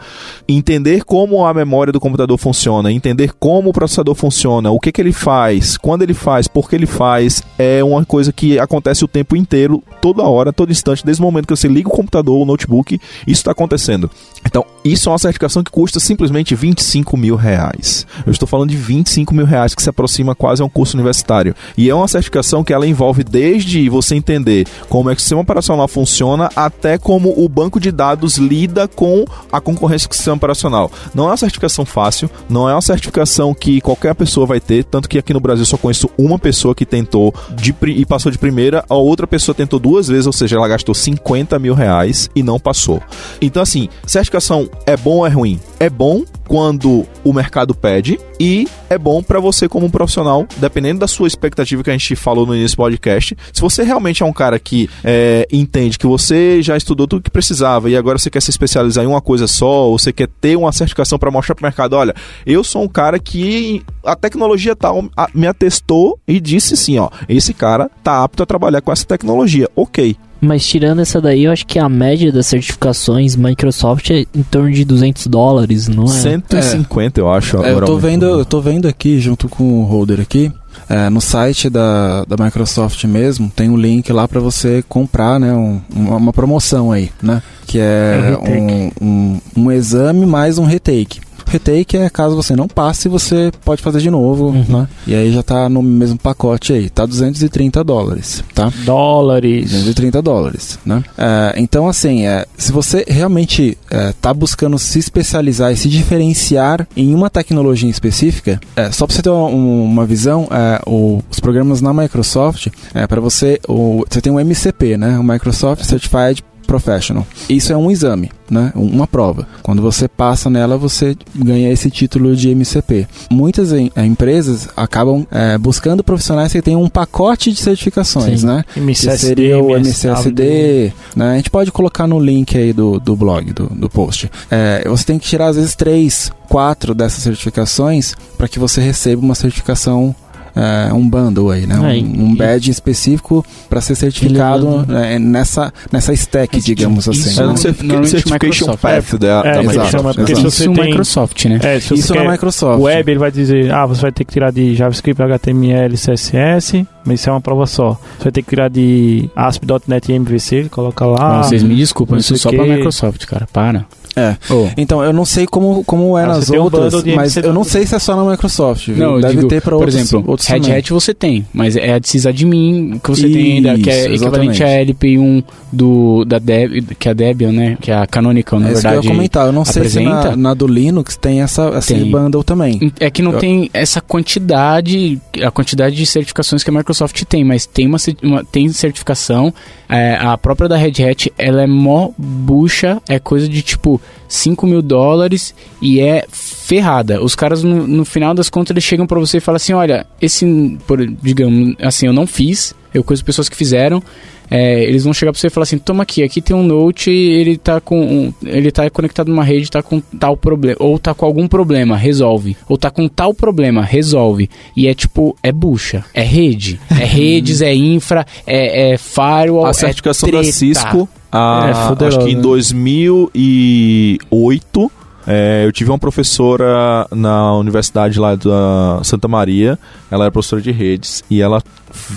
Speaker 2: entender como a memória do computador funciona, entender como o processador funciona, o que, que ele faz, quando ele faz, por que ele faz, é uma coisa que acontece o tempo inteiro, toda hora, todo instante, desde o momento que você liga o computador, o notebook, isso está acontecendo. Então, isso é uma certificação que custa simplesmente 25 mil reais. Eu estou falando de 25 mil reais, que se aproxima quase a um curso universitário. E é uma certificação que ela envolve desde você entender como é que o sistema operacional funciona, até como o banco de dados lida com a concorrência com o sistema operacional. Não é uma certificação fácil, não é uma certificação que qualquer pessoa vai ter, tanto que aqui no Brasil só conheço uma pessoa que tentou de, e passou de primeira, a outra pessoa tentou duas vezes, ou seja, ela gastou 50 mil reais e não passou. Então, assim, certificação é bom ou é ruim? É bom quando o mercado pede e é bom para você como um profissional, dependendo da sua expectativa que a gente falou no início do podcast. Se você realmente é um cara que é, entende que você já estudou tudo que precisava e agora você quer se especializar em uma coisa só, ou você quer ter uma certificação para mostrar para o mercado, olha, eu sou um cara que a tecnologia tal me atestou e disse sim, ó, esse cara tá apto a trabalhar com essa tecnologia. OK,
Speaker 6: mas tirando essa daí, eu acho que a média das certificações Microsoft é em torno de 200 dólares, não é?
Speaker 2: 150, é. eu acho.
Speaker 3: É, eu, tô vendo, eu tô vendo aqui, junto com o holder aqui, é, no site da, da Microsoft mesmo, tem um link lá para você comprar, né? Um, uma promoção aí, né? Que é, é um, um, um exame mais um retake. Retake é caso você não passe, você pode fazer de novo, uhum. né? E aí já tá no mesmo pacote aí, tá 230 dólares, tá?
Speaker 4: Dólares.
Speaker 3: 230 dólares, né? É, então, assim, é, se você realmente é, tá buscando se especializar e se diferenciar em uma tecnologia específica, é, só para você ter uma, uma visão, é, o, os programas na Microsoft, é, para você, o, você tem um MCP, né? O Microsoft Certified Professional. Isso é um exame, né? uma prova. Quando você passa nela, você ganha esse título de MCP. Muitas em, é, empresas acabam é, buscando profissionais que tenham um pacote de certificações, Sim. né?
Speaker 4: MCSD,
Speaker 3: que seria o MCSD, né? A gente pode colocar no link aí do, do blog, do, do post. É, você tem que tirar às vezes três, quatro dessas certificações para que você receba uma certificação é, um bundle aí, né? É, um, um badge específico para ser certificado é, nessa, nessa stack, digamos assim.
Speaker 2: Isso, é um certification path da,
Speaker 5: é, da Microsoft. Chama, porque se você
Speaker 4: isso
Speaker 5: tem,
Speaker 4: Microsoft, né?
Speaker 5: É, se
Speaker 3: isso na Microsoft.
Speaker 5: Web, ele vai dizer, ah, você vai ter que tirar de JavaScript, HTML, CSS, mas isso é uma prova só. Você vai ter que tirar de ASP.NET e MVC, coloca lá.
Speaker 4: Não, vocês me desculpem, isso é só que... pra Microsoft, cara, para.
Speaker 3: É. Oh. Então, eu não sei como, como é ah, nas outras, um mas eu não sei se é só na Microsoft. Viu? Não, Deve digo, ter para outros,
Speaker 4: Por exemplo,
Speaker 3: outros
Speaker 4: Red Hat você tem, mas é a de sysadmin que você Isso, tem ainda, que é equivalente à LP1 do, da Deb, que é a Debian, né? Que é a Canonical, na é verdade.
Speaker 3: Isso que eu ia comentar. Eu não apresenta. sei se na, na, do Linux tem essa, essa tem. bundle também.
Speaker 4: É que não eu... tem essa quantidade, a quantidade de certificações que a Microsoft tem, mas tem uma, uma tem certificação. É, a própria da Red Hat, ela é mó bucha, é coisa de tipo 5 mil dólares e é ferrada. Os caras, no, no final das contas, eles chegam para você e falam assim: olha, esse, por, digamos assim, eu não fiz, eu conheço pessoas que fizeram. É, eles vão chegar para você e falar assim: toma aqui, aqui tem um Note, ele tá com um, ele tá conectado numa rede, tá com tal problema, ou tá com algum problema, resolve, ou tá com tal problema, resolve. E é tipo, é bucha, é rede, é redes, é infra, é, é firewall,
Speaker 2: a certificação
Speaker 4: é
Speaker 2: da Cisco a, é, acho que em 2008 é, eu tive uma professora na universidade lá da Santa Maria, ela era professora de redes e ela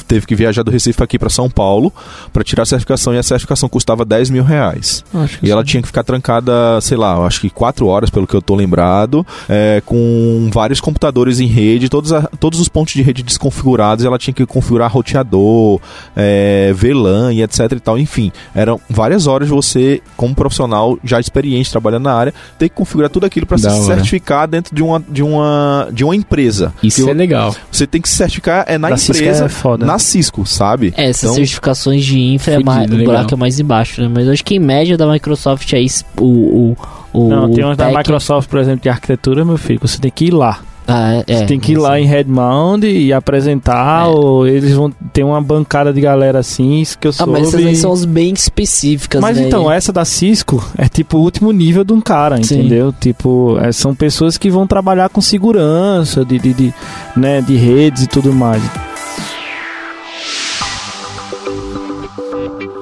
Speaker 2: teve que viajar do Recife aqui para São Paulo para tirar a certificação e a certificação custava 10 mil reais. e sim. ela tinha que ficar trancada, sei lá, acho que 4 horas, pelo que eu tô lembrado, é, com vários computadores em rede, todos, a, todos os pontos de rede desconfigurados, ela tinha que configurar roteador, é, VLAN e etc e tal. Enfim, eram várias horas você, como profissional já experiente trabalhando na área, ter que configurar tudo aquilo para se certificar dentro de uma, de uma, de uma empresa.
Speaker 4: Isso é legal.
Speaker 2: Você tem que se certificar é na da empresa. É foda. Na Cisco, sabe?
Speaker 6: É, essas então, certificações de infra, é mais, o buraco é mais embaixo, né? Mas eu acho que em média da Microsoft é isso, o, o, o
Speaker 5: Não, tem umas da Microsoft, por exemplo, de arquitetura, meu filho, você tem que ir lá. Ah, é, você tem que ir lá em Redmond e apresentar, é. ou eles vão ter uma bancada de galera assim, isso que eu soube. Ah, mas
Speaker 6: essas aí são as bem específicas,
Speaker 5: Mas
Speaker 6: né?
Speaker 5: então, essa da Cisco é tipo o último nível de um cara, Sim. entendeu? Tipo, é, são pessoas que vão trabalhar com segurança, de, de, de, né, de redes e tudo mais.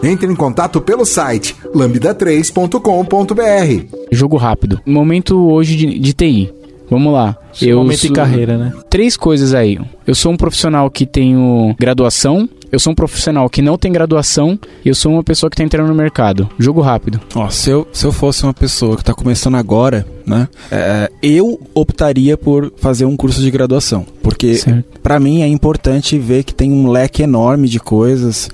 Speaker 1: Entre em contato pelo site lambda3.com.br.
Speaker 4: Jogo rápido. Momento hoje de, de TI. Vamos lá.
Speaker 5: Eu momento sou... de carreira, né?
Speaker 4: Três coisas aí. Eu sou um profissional que tenho graduação, eu sou um profissional que não tem graduação e eu sou uma pessoa que está entrando no mercado. Jogo rápido.
Speaker 3: Ó, se eu, se eu fosse uma pessoa que está começando agora, né? É, eu optaria por fazer um curso de graduação. Porque para mim é importante ver que tem um leque enorme de coisas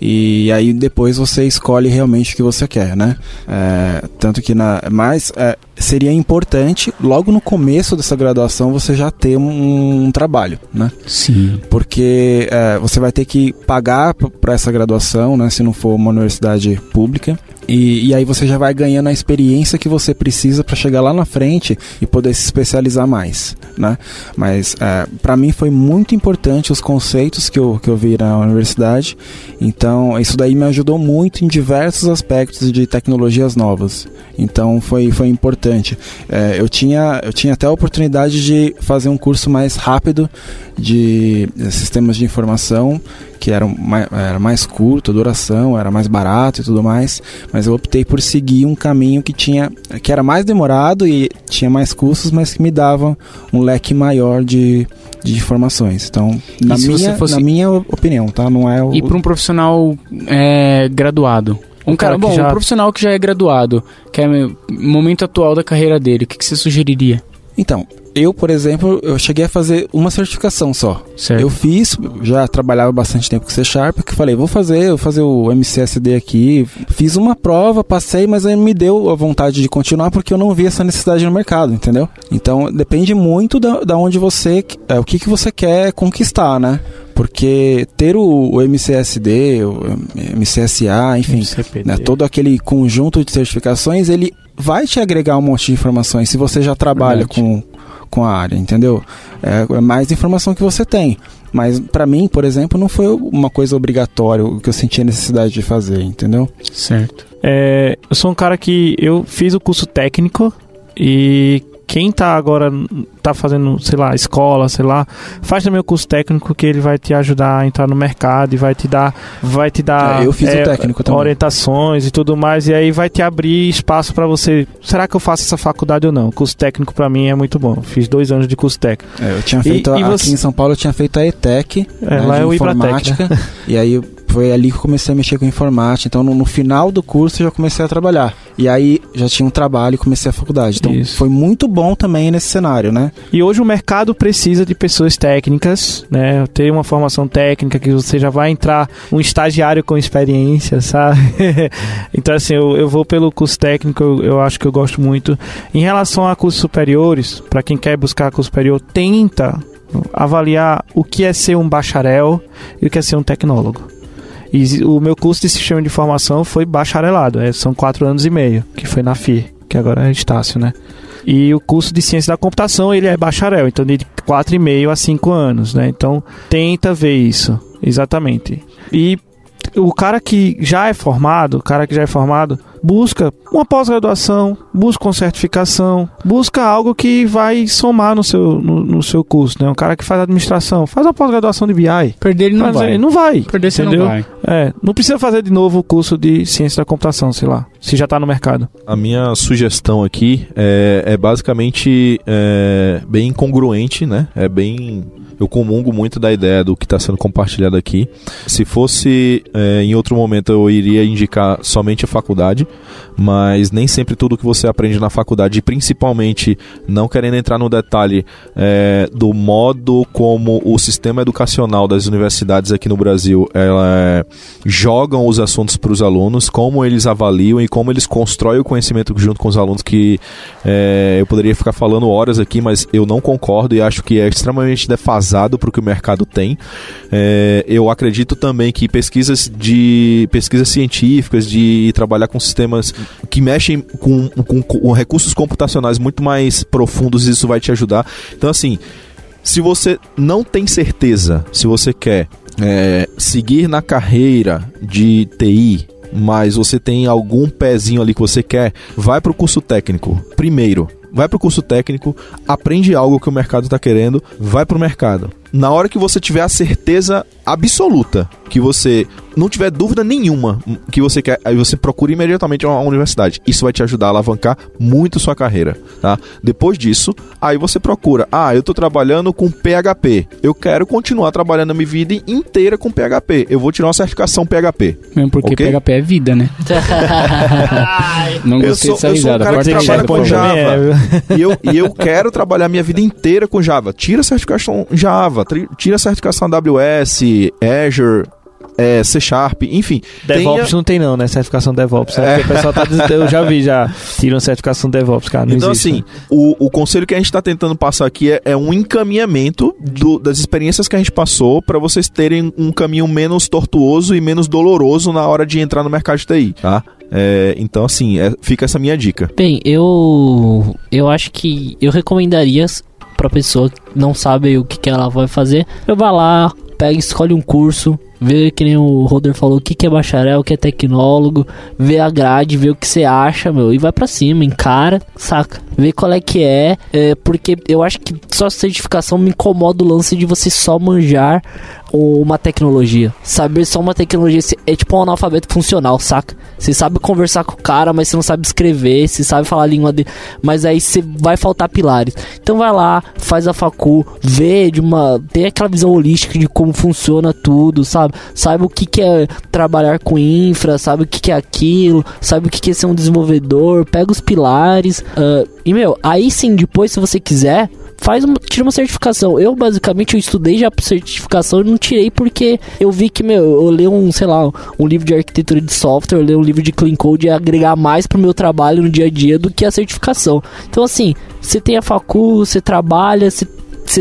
Speaker 3: e aí depois você escolhe realmente o que você quer, né? É, tanto que na, mas é, seria importante logo no começo dessa graduação você já ter um, um trabalho, né?
Speaker 4: Sim.
Speaker 3: Porque é, você vai ter que pagar para essa graduação, né? Se não for uma universidade pública. E, e, aí você já vai ganhando a experiência que você precisa para chegar lá na frente e poder se especializar mais, né? Mas é, para mim foi muito importante os conceitos que eu, que eu vi na universidade. Então isso daí me ajudou muito em diversos aspectos de tecnologias novas. Então foi, foi importante. É, eu, tinha, eu tinha até a oportunidade de fazer um curso mais rápido de sistemas de informação que era mais, era mais curto, a duração era mais barato e tudo mais, mas eu optei por seguir um caminho que tinha que era mais demorado e tinha mais custos, mas que me dava um leque maior de, de informações. Então, na minha, fosse... na minha opinião, tá? Não é o...
Speaker 4: E para um profissional é, graduado, um cara, cara bom, já... um profissional que já é graduado, que é o momento atual da carreira dele, o que, que você sugeriria?
Speaker 3: Então, eu, por exemplo, eu cheguei a fazer uma certificação só. Certo. Eu fiz, já trabalhava bastante tempo com C Sharp, que falei, vou fazer, vou fazer o MCSD aqui. Fiz uma prova, passei, mas aí me deu a vontade de continuar porque eu não vi essa necessidade no mercado, entendeu? Então, depende muito da, da onde você, é, o que, que você quer conquistar, né? porque ter o, o, MCSD, o MCSA, enfim, né, todo aquele conjunto de certificações, ele vai te agregar um monte de informações se você já trabalha com, com a área, entendeu? É, é mais informação que você tem. Mas para mim, por exemplo, não foi uma coisa obrigatória o que eu sentia necessidade de fazer, entendeu?
Speaker 5: Certo. É, eu sou um cara que eu fiz o curso técnico e quem tá agora, tá fazendo, sei lá, escola, sei lá, faz também o curso técnico que ele vai te ajudar a entrar no mercado e vai te dar, vai te dar
Speaker 3: é, eu fiz é, o técnico também.
Speaker 5: orientações e tudo mais, e aí vai te abrir espaço para você. Será que eu faço essa faculdade ou não? O curso técnico para mim é muito bom. Fiz dois anos de curso técnico.
Speaker 3: É, eu tinha feito, e, e você... aqui em São Paulo, eu tinha feito a ETEC,
Speaker 5: é, né, lá é eu informática, né?
Speaker 3: e aí foi ali que eu comecei a mexer com informática. Então, no, no, final do curso, eu já comecei a trabalhar. E aí, já tinha um trabalho e comecei a faculdade. Então, Isso. foi muito bom também nesse cenário, né?
Speaker 5: E hoje o mercado precisa de pessoas técnicas, né? Ter uma formação técnica que você já vai entrar um estagiário com experiência, sabe? *laughs* então, assim, eu, eu vou pelo curso técnico, eu, eu acho que eu gosto muito. Em relação a cursos superiores, para quem quer buscar curso superior, tenta avaliar o que é ser um bacharel e o que é ser um tecnólogo. E o meu curso de sistema de informação foi bacharelado, é, são quatro anos e meio, que foi na FIR, que agora é Estácio, né? E o curso de ciência da computação, ele é bacharel, então de quatro e meio a cinco anos, né? Então, tenta ver isso, exatamente. E o cara que já é formado, o cara que já é formado, busca uma pós-graduação, busca uma certificação, busca algo que vai somar no seu, no, no seu curso, né? Um cara que faz administração, faz uma pós-graduação de BI.
Speaker 4: Perder ele não vai.
Speaker 5: Ele não vai.
Speaker 4: Perder você não vai.
Speaker 5: É, não precisa fazer de novo o curso de ciência da computação, sei lá, se já está no mercado.
Speaker 2: A minha sugestão aqui é, é basicamente é, bem congruente, né? É bem eu comungo muito da ideia do que está sendo compartilhado aqui. Se fosse é, em outro momento, eu iria indicar somente a faculdade, mas nem sempre tudo que você aprende na faculdade, principalmente não querendo entrar no detalhe é, do modo como o sistema educacional das universidades aqui no Brasil ela, é, jogam os assuntos para os alunos, como eles avaliam e como eles constroem o conhecimento junto com os alunos, que é, eu poderia ficar falando horas aqui, mas eu não concordo e acho que é extremamente defasado para o que o mercado tem. É, eu acredito também que pesquisas de pesquisas científicas, de trabalhar com sistemas que mexem com, com, com recursos computacionais muito mais profundos, isso vai te ajudar. Então, assim, se você não tem certeza se você quer é, seguir na carreira de TI, mas você tem algum pezinho ali que você quer, vai para o curso técnico. Primeiro, vai para o curso técnico, aprende algo que o mercado está querendo, vai para o mercado. Na hora que você tiver a certeza absoluta que você não tiver dúvida nenhuma que você quer, aí você procura imediatamente uma universidade. Isso vai te ajudar a alavancar muito sua carreira, tá? Depois disso, aí você procura, ah, eu tô trabalhando com PHP. Eu quero continuar trabalhando a minha vida inteira com PHP. Eu vou tirar uma certificação PHP.
Speaker 4: Mesmo porque okay? PHP é vida, né? *laughs* não gostei eu sou, dessa eu sou um
Speaker 2: cara que trabalha com Java. e, eu, e eu quero trabalhar minha vida inteira com Java. Tira a certificação Java, tira a certificação AWS, Azure, é, C Sharp, enfim.
Speaker 5: DevOps tenha... não tem não, né? Certificação DevOps. É. O pessoal tá dizendo, eu já vi já, tiram certificação DevOps, cara.
Speaker 2: então,
Speaker 5: existe,
Speaker 2: assim, né? o, o conselho que a gente está tentando passar aqui é, é um encaminhamento do, das experiências que a gente passou para vocês terem um caminho menos tortuoso e menos doloroso na hora de entrar no mercado de TI, tá? É, então, assim, é, fica essa minha dica.
Speaker 6: Bem, eu eu acho que eu recomendaria para pessoa que não sabe o que, que ela vai fazer, eu vá lá, pega, escolhe um curso, vê que nem o Roder falou, o que, que é bacharel, o que é tecnólogo, vê a grade, vê o que você acha, meu, e vai para cima, encara, saca? Vê qual é que é, é, porque eu acho que só certificação me incomoda o lance de você só manjar uma tecnologia. Saber só uma tecnologia é tipo um analfabeto funcional, saca? Você sabe conversar com o cara, mas você não sabe escrever, você sabe falar a língua dele, mas aí você vai faltar pilares. Então vai lá, faz a facu, vê de uma, tem aquela visão holística de como funciona tudo, sabe? Sabe o que que é trabalhar com infra, sabe o que que é aquilo, sabe o que que é ser um desenvolvedor, pega os pilares, uh, e meu, aí sim, depois se você quiser, faz uma, tira uma certificação. Eu basicamente eu estudei já certificação e não tirei porque eu vi que meu, eu leio um, sei lá, um livro de arquitetura de software, leio um livro de clean code e agregar mais pro meu trabalho no dia a dia do que a certificação. Então assim, você tem a facu, você trabalha, você,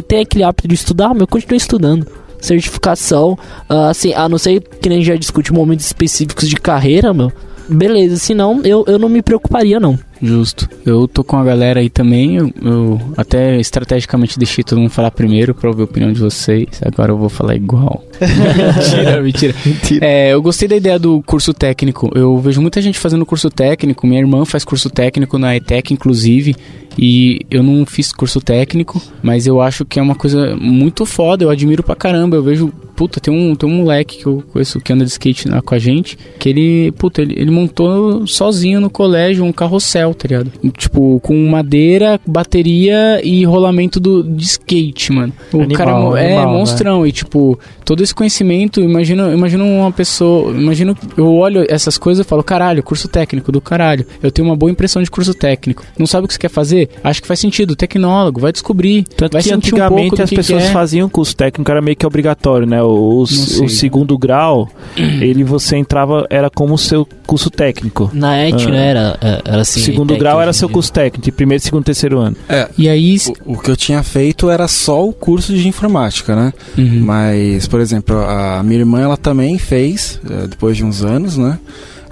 Speaker 6: tem aquele hábito de estudar, meu, continue estudando certificação, uh, assim, a não ser que nem já discute momentos específicos de carreira, meu. Beleza, senão eu, eu não me preocuparia, não.
Speaker 4: Justo. Eu tô com a galera aí também. Eu, eu, até estrategicamente deixei todo mundo falar primeiro pra ouvir a opinião de vocês. Agora eu vou falar igual. *laughs* mentira, mentira. mentira. É, eu gostei da ideia do curso técnico. Eu vejo muita gente fazendo curso técnico. Minha irmã faz curso técnico na ETEC, inclusive. E eu não fiz curso técnico, mas eu acho que é uma coisa muito foda. Eu admiro pra caramba. Eu vejo puta, tem um, tem um moleque que eu conheço que anda de skate né, com a gente, que ele, puta, ele, ele montou sozinho no colégio um carrossel, tá ligado? Tipo, com madeira, bateria e rolamento do, de skate, mano. O animal, cara é animal, né? monstrão né? e, tipo, todo esse conhecimento, imagina, imagina uma pessoa, imagina, eu olho essas coisas e falo, caralho, curso técnico do caralho. Eu tenho uma boa impressão de curso técnico. Não sabe o que você quer fazer? Acho que faz sentido, tecnólogo, vai descobrir.
Speaker 5: Tanto
Speaker 4: vai
Speaker 5: que antigamente um as pessoas é. faziam curso técnico, era meio que obrigatório, né? O, o segundo grau, *clears throat* ele você entrava, era como o seu curso técnico.
Speaker 6: Na ET, ah. né? Era, é, era assim.
Speaker 5: Segundo grau era seu curso técnico, de primeiro, segundo, terceiro ano.
Speaker 3: É. E aí. O, o, que eu tinha feito era só o curso de informática, né? Uhum. Mas, por exemplo, a minha irmã, ela também fez, é, depois de uns anos, né?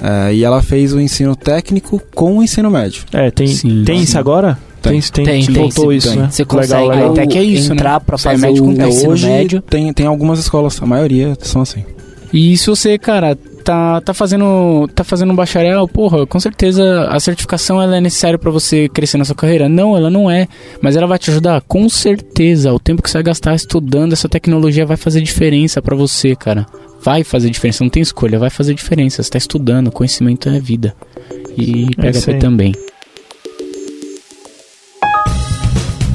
Speaker 3: É, e ela fez o ensino técnico com o ensino médio.
Speaker 5: É, tem, Sim, tem isso agora?
Speaker 3: Tem, tem, tem,
Speaker 6: tem
Speaker 3: voltou
Speaker 6: isso,
Speaker 3: tem.
Speaker 6: né? Você consegue legal, legal. até que é isso, entrar né? para fazer o, o ensino médio.
Speaker 3: Tem, tem algumas escolas, a maioria são assim.
Speaker 4: E se você, cara, tá, tá fazendo tá fazendo um bacharel, porra, com certeza a certificação ela é necessária para você crescer na sua carreira. Não, ela não é, mas ela vai te ajudar com certeza. O tempo que você vai gastar estudando essa tecnologia vai fazer diferença para você, cara. Vai fazer diferença, não tem escolha, vai fazer diferença. Você tá estudando, conhecimento é vida. E PHP é também.